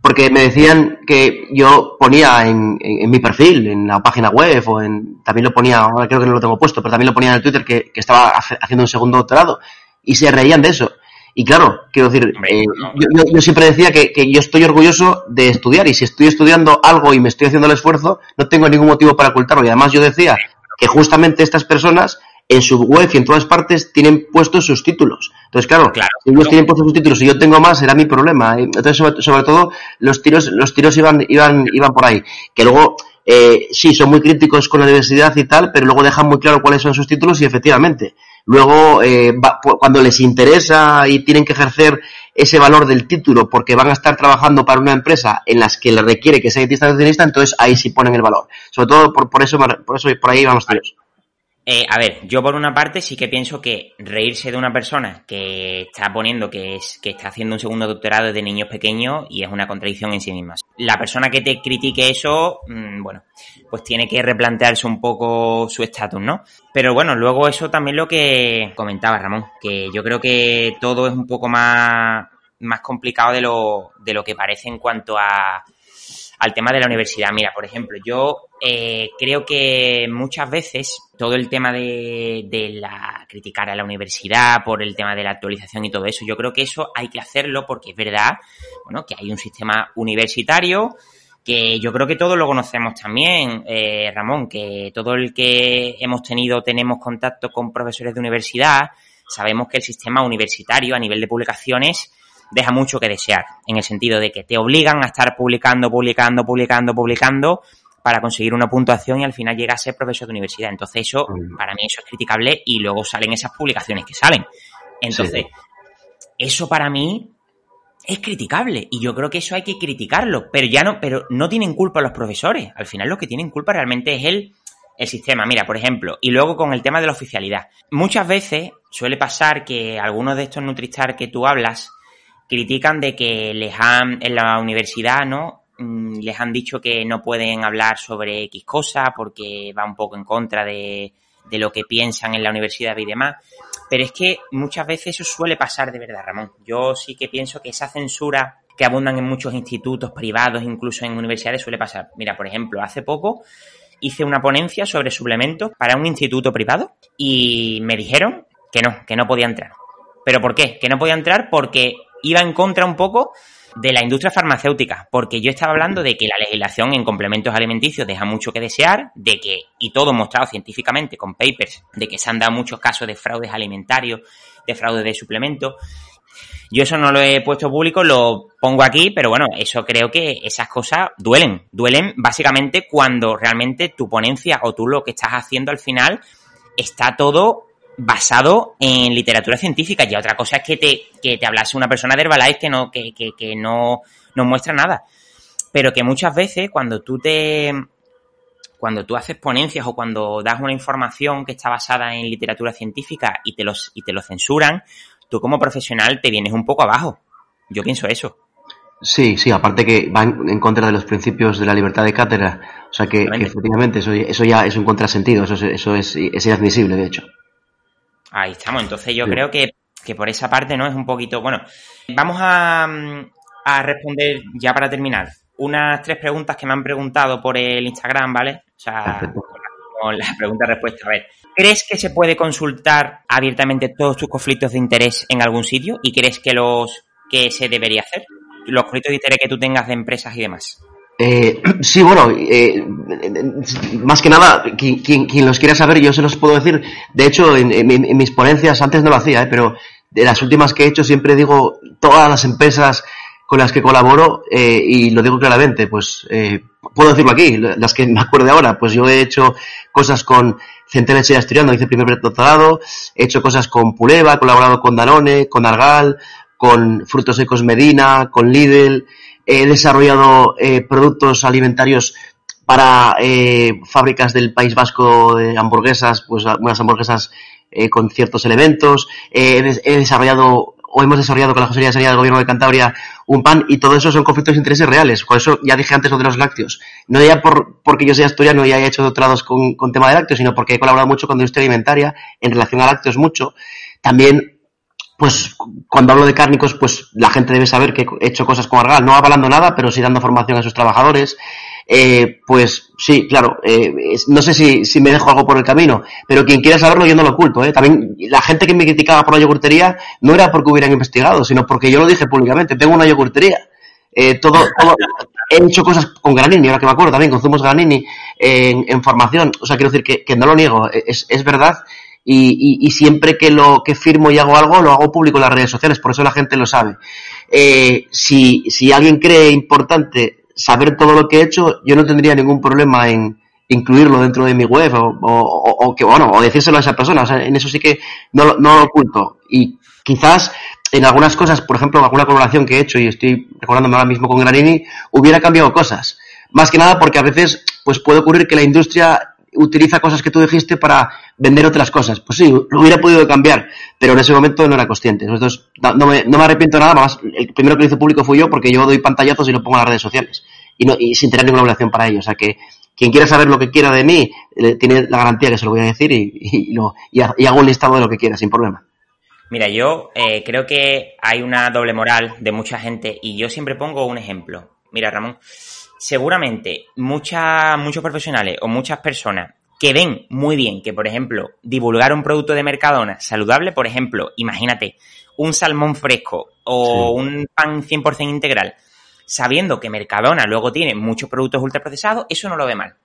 Porque me decían que yo ponía en, mi perfil, en la página web, o en, también lo ponía, ahora creo que no lo tengo puesto, pero también lo ponía en el Twitter que, estaba haciendo un segundo doctorado, y se reían de eso. Y claro, quiero decir, eh, yo, yo- yo siempre decía que, que yo estoy orgulloso de estudiar y si estoy estudiando algo y me estoy haciendo el esfuerzo, no tengo ningún motivo para ocultarlo. Y además yo decía que justamente estas personas en su web y en todas partes tienen puestos sus títulos. Entonces, claro, Claro, si ellos tienen puestos sus títulos y yo tengo más, será mi problema. Entonces, sobre, sobre todo, los tiros, los tiros iban, iban, iban por ahí. Que luego, eh, sí, son muy críticos con la universidad y tal, pero luego dejan muy claro cuáles son sus títulos y efectivamente, luego, eh, va- cuando les interesa y tienen que ejercer ese valor del título porque van a estar trabajando para una empresa en las que le requiere que sea nutricionista, entonces ahí sí ponen el valor. Sobre todo por, por eso, por eso, por ahí tiros. Eh, a ver, yo por una parte sí que pienso que reírse de una persona que está poniendo que es que está haciendo un segundo doctorado desde niños pequeños y es una contradicción en sí misma. La persona que te critique eso, mm, bueno, pues tiene que replantearse un poco su estatus, ¿no? Pero bueno, luego eso también lo que comentaba Ramón, que yo creo que todo es un poco más, más complicado de lo, de lo que parece en cuanto a, al tema de la universidad. Mira, por ejemplo, yo eh, creo que muchas veces todo el tema de, de la criticar a la universidad por el tema de la actualización y todo eso, yo creo que eso hay que hacerlo porque es verdad, bueno, que hay un sistema universitario que yo creo que todos lo conocemos también, eh, Ramón, que todo el que hemos tenido, tenemos contacto con profesores de universidad, sabemos que el sistema universitario a nivel de publicaciones deja mucho que desear, en el sentido de que te obligan a estar publicando, publicando, publicando, publicando para conseguir una puntuación y al final llegas a ser profesor de universidad. Entonces eso, Mm. para mí eso es criticable y luego salen esas publicaciones que salen. Entonces, eso para mí es criticable y yo creo que eso hay que criticarlo, pero ya no, pero no tienen culpa los profesores. Al final lo que tienen culpa realmente es el, el sistema. Mira, por ejemplo, y luego con el tema de la oficialidad. Muchas veces suele pasar que algunos de estos Nutristar que tú hablas critican de que les han, en la universidad, ¿no? Mm, Les han dicho que no pueden hablar sobre X cosa porque va un poco en contra de, de lo que piensan en la universidad y demás. Pero es que muchas veces eso suele pasar de verdad, Ramón. Yo sí que pienso que esa censura que abundan en muchos institutos privados, incluso en universidades, suele pasar. Mira, por ejemplo, hace poco hice una ponencia sobre suplementos para un instituto privado y me dijeron que no, que no podía entrar. ¿Pero por qué? Que no podía entrar porque iba en contra un poco de la industria farmacéutica, porque yo estaba hablando de que la legislación en complementos alimenticios deja mucho que desear, de que, y todo mostrado científicamente con papers, de que se han dado muchos casos de fraudes alimentarios, de fraude de suplementos. Yo eso no lo he puesto público, lo pongo aquí, pero bueno, eso creo que esas cosas duelen. Duelen básicamente cuando realmente tu ponencia o tú lo que estás haciendo al final está todo basado en literatura científica. Y otra cosa es que te, que te hablase una persona de Herbalife que no, que, que, que no, no muestra nada. Pero que muchas veces cuando tú te cuando tú haces ponencias o cuando das una información que está basada en literatura científica y te los, y te lo censuran, tú como profesional te vienes un poco abajo. Yo pienso eso. Sí, sí, aparte que van en contra de los principios de la libertad de cátedra. O sea que, efectivamente eso, eso ya es un contrasentido, eso, es- eso es, es inadmisible, de hecho. Ahí estamos. Entonces yo Sí. creo que, que por esa parte no es un poquito. Bueno, vamos a, a responder ya para terminar unas tres preguntas que me han preguntado por el Instagram, ¿vale? O sea, con la pregunta-respuesta. A ver, ¿crees que se puede consultar abiertamente todos tus conflictos de interés en algún sitio? ¿Y crees que los que se debería hacer? Los conflictos de interés que tú tengas de empresas y demás. Eh, sí, bueno, eh, más que nada, quien, quien- los quiera saber, yo se los puedo decir. De hecho, en, mis ponencias, antes no lo hacía, eh, pero de las últimas que he hecho siempre digo todas las empresas con las que colaboro eh, y lo digo claramente, pues eh, puedo decirlo aquí, las que me acuerdo ahora, pues yo he hecho cosas con Centeneche y Asturiano, hice el primer doctorado, he hecho cosas con Puleva, he colaborado con Danone, con Argal, con Frutos Secos Medina, con Lidl, he desarrollado eh, productos alimentarios para eh, fábricas del País Vasco de hamburguesas, pues unas hamburguesas eh, con ciertos elementos, he, he desarrollado o hemos desarrollado con la Consejería de Sanidad del Gobierno de Cantabria un pan y todo eso son conflictos de intereses reales. Por eso ya dije antes lo de los lácteos. No ya por, porque yo sea asturiano y haya hecho doctorados con, con tema de lácteos, sino porque he colaborado mucho con la industria alimentaria en relación a lácteos mucho. También pues cuando hablo de cárnicos, pues la gente debe saber que he hecho cosas con Argal, no avalando nada, pero sí dando formación a sus trabajadores. Eh, pues sí, claro, eh, no sé si, si me dejo algo por el camino, pero quien quiera saberlo yo no lo oculto. ¿eh? También la gente que me criticaba por la yogurtería no era porque hubieran investigado, sino porque yo lo dije públicamente, tengo una yogurtería. Eh, todo, todo, he hecho cosas con Granini, ahora que me acuerdo también, con Zumos Granini en, en formación. O sea, quiero decir que, que no lo niego, es, es verdad. Y, y, siempre que lo que firmo y hago algo, lo hago público en las redes sociales, por eso la gente lo sabe. Eh, si, si alguien cree importante saber todo lo que he hecho, yo no tendría ningún problema en incluirlo dentro de mi web o, o, que, bueno, o decírselo a esa persona. O sea, en eso sí que no, no lo oculto. Y quizás en algunas cosas, por ejemplo, alguna colaboración que he hecho y estoy recordándome ahora mismo con Granini, hubiera cambiado cosas. Más que nada porque a veces pues puede ocurrir que la industria utiliza cosas que tú dijiste para vender otras cosas. Pues sí, lo hubiera podido cambiar, pero en ese momento no era consciente. Entonces, no me, no me arrepiento nada más. El primero que lo hizo público fui yo porque yo doy pantallazos y lo pongo en las redes sociales. Y, no, y sin tener ninguna obligación para ello. O sea que quien quiera saber lo que quiera de mí, eh, tiene la garantía que se lo voy a decir y, lo, y hago un listado de lo que quiera, sin problema. Mira, yo eh, creo que hay una doble moral de mucha gente y yo siempre pongo un ejemplo. Mira, Ramón, seguramente muchas, muchos profesionales o muchas personas que ven muy bien que, por ejemplo, divulgar un producto de Mercadona saludable, por ejemplo, imagínate, un salmón fresco o Sí. un pan 100% integral, sabiendo que Mercadona luego tiene muchos productos ultraprocesados, eso no lo ve mal.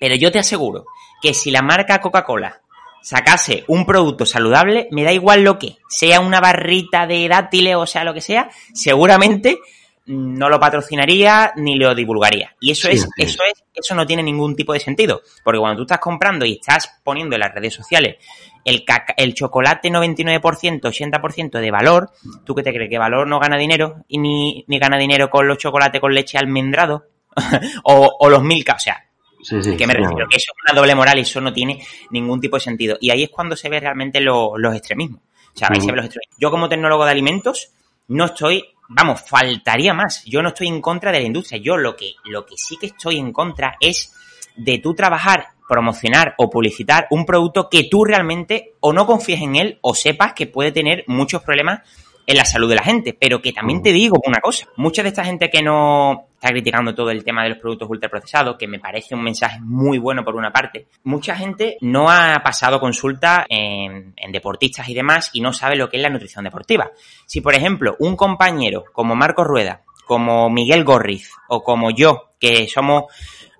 Pero yo te aseguro que si la marca Coca-Cola sacase un producto saludable, me da igual lo que, sea una barrita de dátiles o sea lo que sea, seguramente no lo patrocinaría ni lo divulgaría. Y eso Sí, es, eso es, eso no tiene ningún tipo de sentido. Porque cuando tú estás comprando y estás poniendo en las redes sociales el, caca- el chocolate 99%, 80% de valor, ¿tú qué te crees? ¿Que valor no gana dinero? ¿Y ni, ni gana dinero con los chocolates con leche almendrado? o, o los milka, o sea, Sí, sí. que me refiero que eso es una doble moral y eso no tiene ningún tipo de sentido. Y ahí es cuando se ve realmente lo- los extremismos. O sea, ahí se ven los extremismos. Yo como tecnólogo de alimentos no estoy, vamos, faltaría más. Yo no estoy en contra de la industria. Yo lo que, lo que sí que estoy en contra es de tú trabajar, promocionar o publicitar un producto que tú realmente o no confíes en él o sepas que puede tener muchos problemas en la salud de la gente. Pero que también te digo una cosa, mucha de esta gente que no está criticando todo el tema de los productos ultraprocesados, que me parece un mensaje muy bueno por una parte, mucha gente no ha pasado consulta en, en deportistas y demás y no sabe lo que es la nutrición deportiva. Si, por ejemplo, un compañero como Marco Rueda, como Miguel Gorriz o como yo, que somos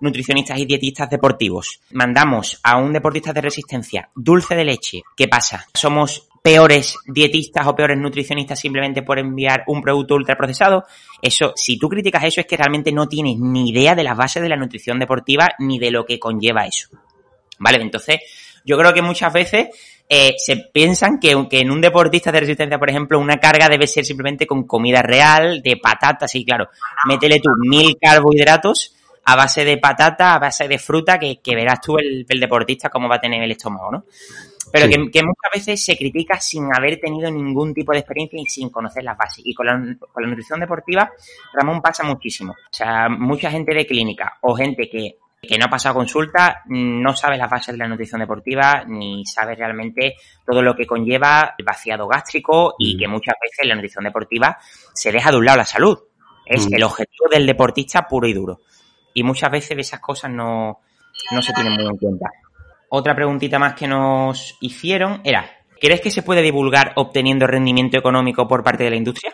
nutricionistas y dietistas deportivos, mandamos a un deportista de resistencia dulce de leche, ¿qué pasa? Somos peores dietistas o peores nutricionistas simplemente por enviar un producto ultraprocesado. Eso, si tú criticas eso, es que realmente no tienes ni idea de las bases de la nutrición deportiva ni de lo que conlleva eso. ¿Vale? Entonces, yo creo que muchas veces eh, se piensan que, que en un deportista de resistencia, por ejemplo, una carga debe ser simplemente con comida real, de patatas, y claro, métele tú mil carbohidratos a base de patata, a base de fruta, que, verás tú el, el deportista cómo va a tener el estómago, ¿no? Pero Sí. que, que muchas veces se critica sin haber tenido ningún tipo de experiencia y sin conocer las bases. Y con la, con la nutrición deportiva, Ramón pasa muchísimo. O sea, mucha gente de clínica o gente que, que no ha pasado consulta no sabe las bases de la nutrición deportiva ni sabe realmente todo lo que conlleva el vaciado gástrico y Mm. que muchas veces la nutrición deportiva se deja de un lado la salud. Es Mm. el objetivo del deportista puro y duro. Y muchas veces esas cosas no, no se tienen muy en cuenta. Otra preguntita más que nos hicieron era, ¿crees que se puede divulgar obteniendo rendimiento económico por parte de la industria?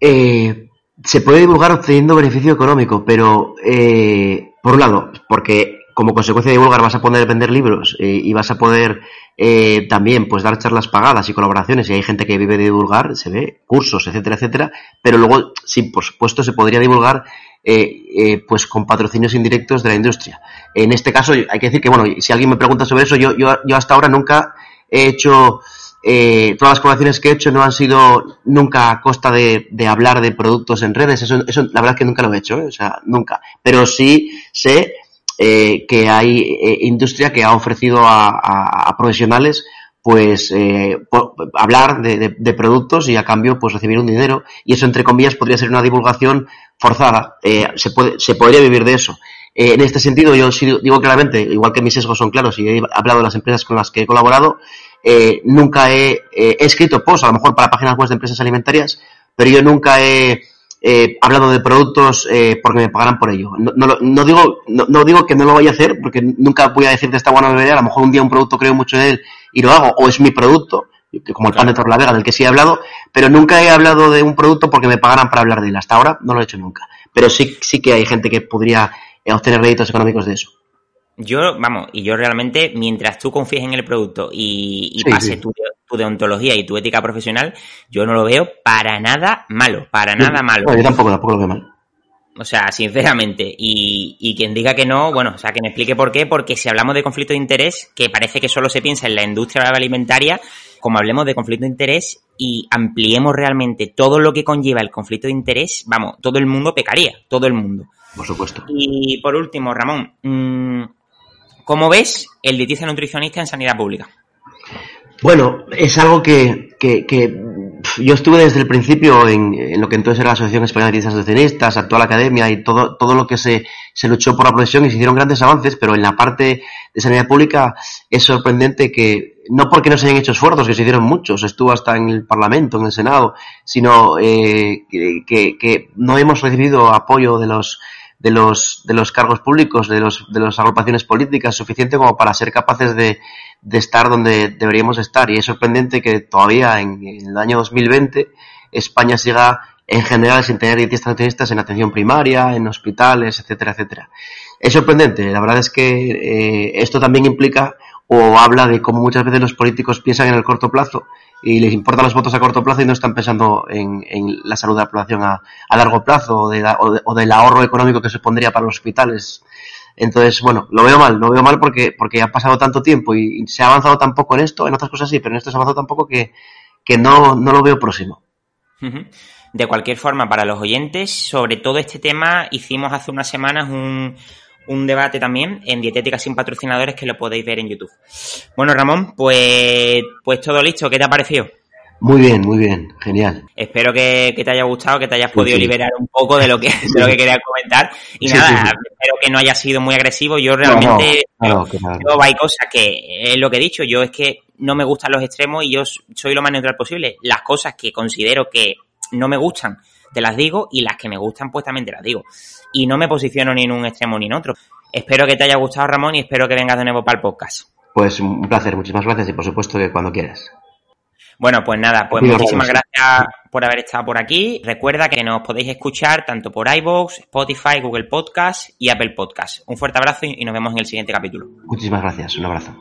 Eh, se puede divulgar obteniendo beneficio económico, pero eh, por un lado, porque como consecuencia de divulgar vas a poder vender libros eh, y vas a poder eh, también pues dar charlas pagadas y colaboraciones y hay gente que vive de divulgar, se ve, cursos, etcétera, etcétera, pero luego sí, por supuesto, se podría divulgar eh, eh, pues con patrocinios indirectos de la industria. En este caso hay que decir que, bueno, si alguien me pregunta sobre eso, yo, yo, yo hasta ahora nunca he hecho eh, todas las colaboraciones que he hecho no han sido nunca a costa de, hablar de productos en redes. Eso, eso, la verdad es que nunca lo he hecho, ¿eh? o sea, nunca. Pero sí sé eh, que hay eh, industria que ha ofrecido a profesionales pues eh, hablar de, de- de productos y a cambio pues recibir un dinero. Y eso entre comillas podría ser una divulgación forzada. Eh, se puede se podría vivir de eso. Eh, en este sentido yo sí digo claramente igual que mis sesgos son claros y he hablado de las empresas con las que he colaborado eh, nunca he, eh, he escrito posts a lo mejor para páginas web de empresas alimentarias pero yo nunca he eh, hablado de productos eh, porque me pagaran por ello. No, no, no digo, no, no digo que no lo vaya a hacer, porque nunca voy a decir de esta buena bebería, a lo mejor un día un producto creo mucho en él y lo hago, o es mi producto, como el pan de Torlavega, del que sí he hablado, pero nunca he hablado de un producto porque me pagaran para hablar de él. Hasta ahora no lo he hecho nunca. Pero sí, sí que hay gente que podría eh, obtener réditos económicos de eso. Yo, vamos, y yo realmente, mientras tú confíes en el producto y, y Sí, pases sí. Tu, tu deontología y tu ética profesional, yo no lo veo para nada malo, para nada malo. Yo tampoco, tampoco lo veo mal. O sea, sinceramente, y, y quien diga que no, bueno, o sea, que me explique por qué, porque si hablamos de conflicto de interés, que parece que solo se piensa en la industria alimentaria, como hablemos de conflicto de interés y ampliemos realmente todo lo que conlleva el conflicto de interés, vamos, todo el mundo pecaría, todo el mundo. Por supuesto. Y por último, Ramón, mm, ¿cómo ves el dietista nutricionista en sanidad pública? Bueno, es algo que, que, que yo estuve desde el principio en, lo que entonces era la Asociación Española de Dietistas Nutricionistas, actual academia y todo, todo lo que se, se luchó por la profesión y se hicieron grandes avances, pero en la parte de sanidad pública es sorprendente que, no porque no se hayan hecho esfuerzos, que se hicieron muchos, estuvo hasta en el Parlamento, en el Senado, sino eh, que, que no hemos recibido apoyo de los de los de los cargos públicos, de los de las agrupaciones políticas suficiente como para ser capaces de, de estar donde deberíamos estar. Y es sorprendente que todavía en, el año 2020 España siga en general sin tener dietistas nutricionistas en atención primaria, en hospitales, etcétera, etcétera. Es sorprendente. La verdad es que eh, esto también implica o habla de cómo muchas veces los políticos piensan en el corto plazo y les importan los votos a corto plazo y no están pensando en, en la salud de la población a, largo plazo o, del ahorro económico que supondría para los hospitales. Entonces, bueno, lo veo mal, lo veo mal porque, porque ha pasado tanto tiempo y, y se ha avanzado tan poco en esto, en otras cosas sí, pero en esto se ha avanzado tan poco que, que no, no lo veo próximo. De cualquier forma, para los oyentes, sobre todo este tema, hicimos hace unas semanas un, un debate también en Dietética sin patrocinadores que lo podéis ver en YouTube. Bueno, Ramón, pues, pues todo listo. ¿Qué te ha parecido? Muy bien, muy bien, genial. Espero que, que te haya gustado, que te hayas Sí, podido sí. liberar un poco de lo que, de lo que querías comentar. Y Sí, nada, sí, sí. espero que no haya sido muy agresivo. Yo realmente No, no, yo, hay cosas que es lo que he dicho, yo es que no me gustan los extremos y yo soy lo más neutral posible. Las cosas que considero que no me gustan, te las digo, y las que me gustan, pues también te las digo. Y no me posiciono ni en un extremo ni en otro. Espero que te haya gustado, Ramón, y espero que vengas de nuevo para el podcast. Pues un placer, muchísimas gracias y por supuesto que cuando quieras. Bueno, pues nada, pues muchísimas gracias por haber estado por aquí. Recuerda que nos podéis escuchar tanto por iVoox, Spotify, Google Podcast y Apple Podcast. Un fuerte abrazo y nos vemos en el siguiente capítulo. Muchísimas gracias, un abrazo.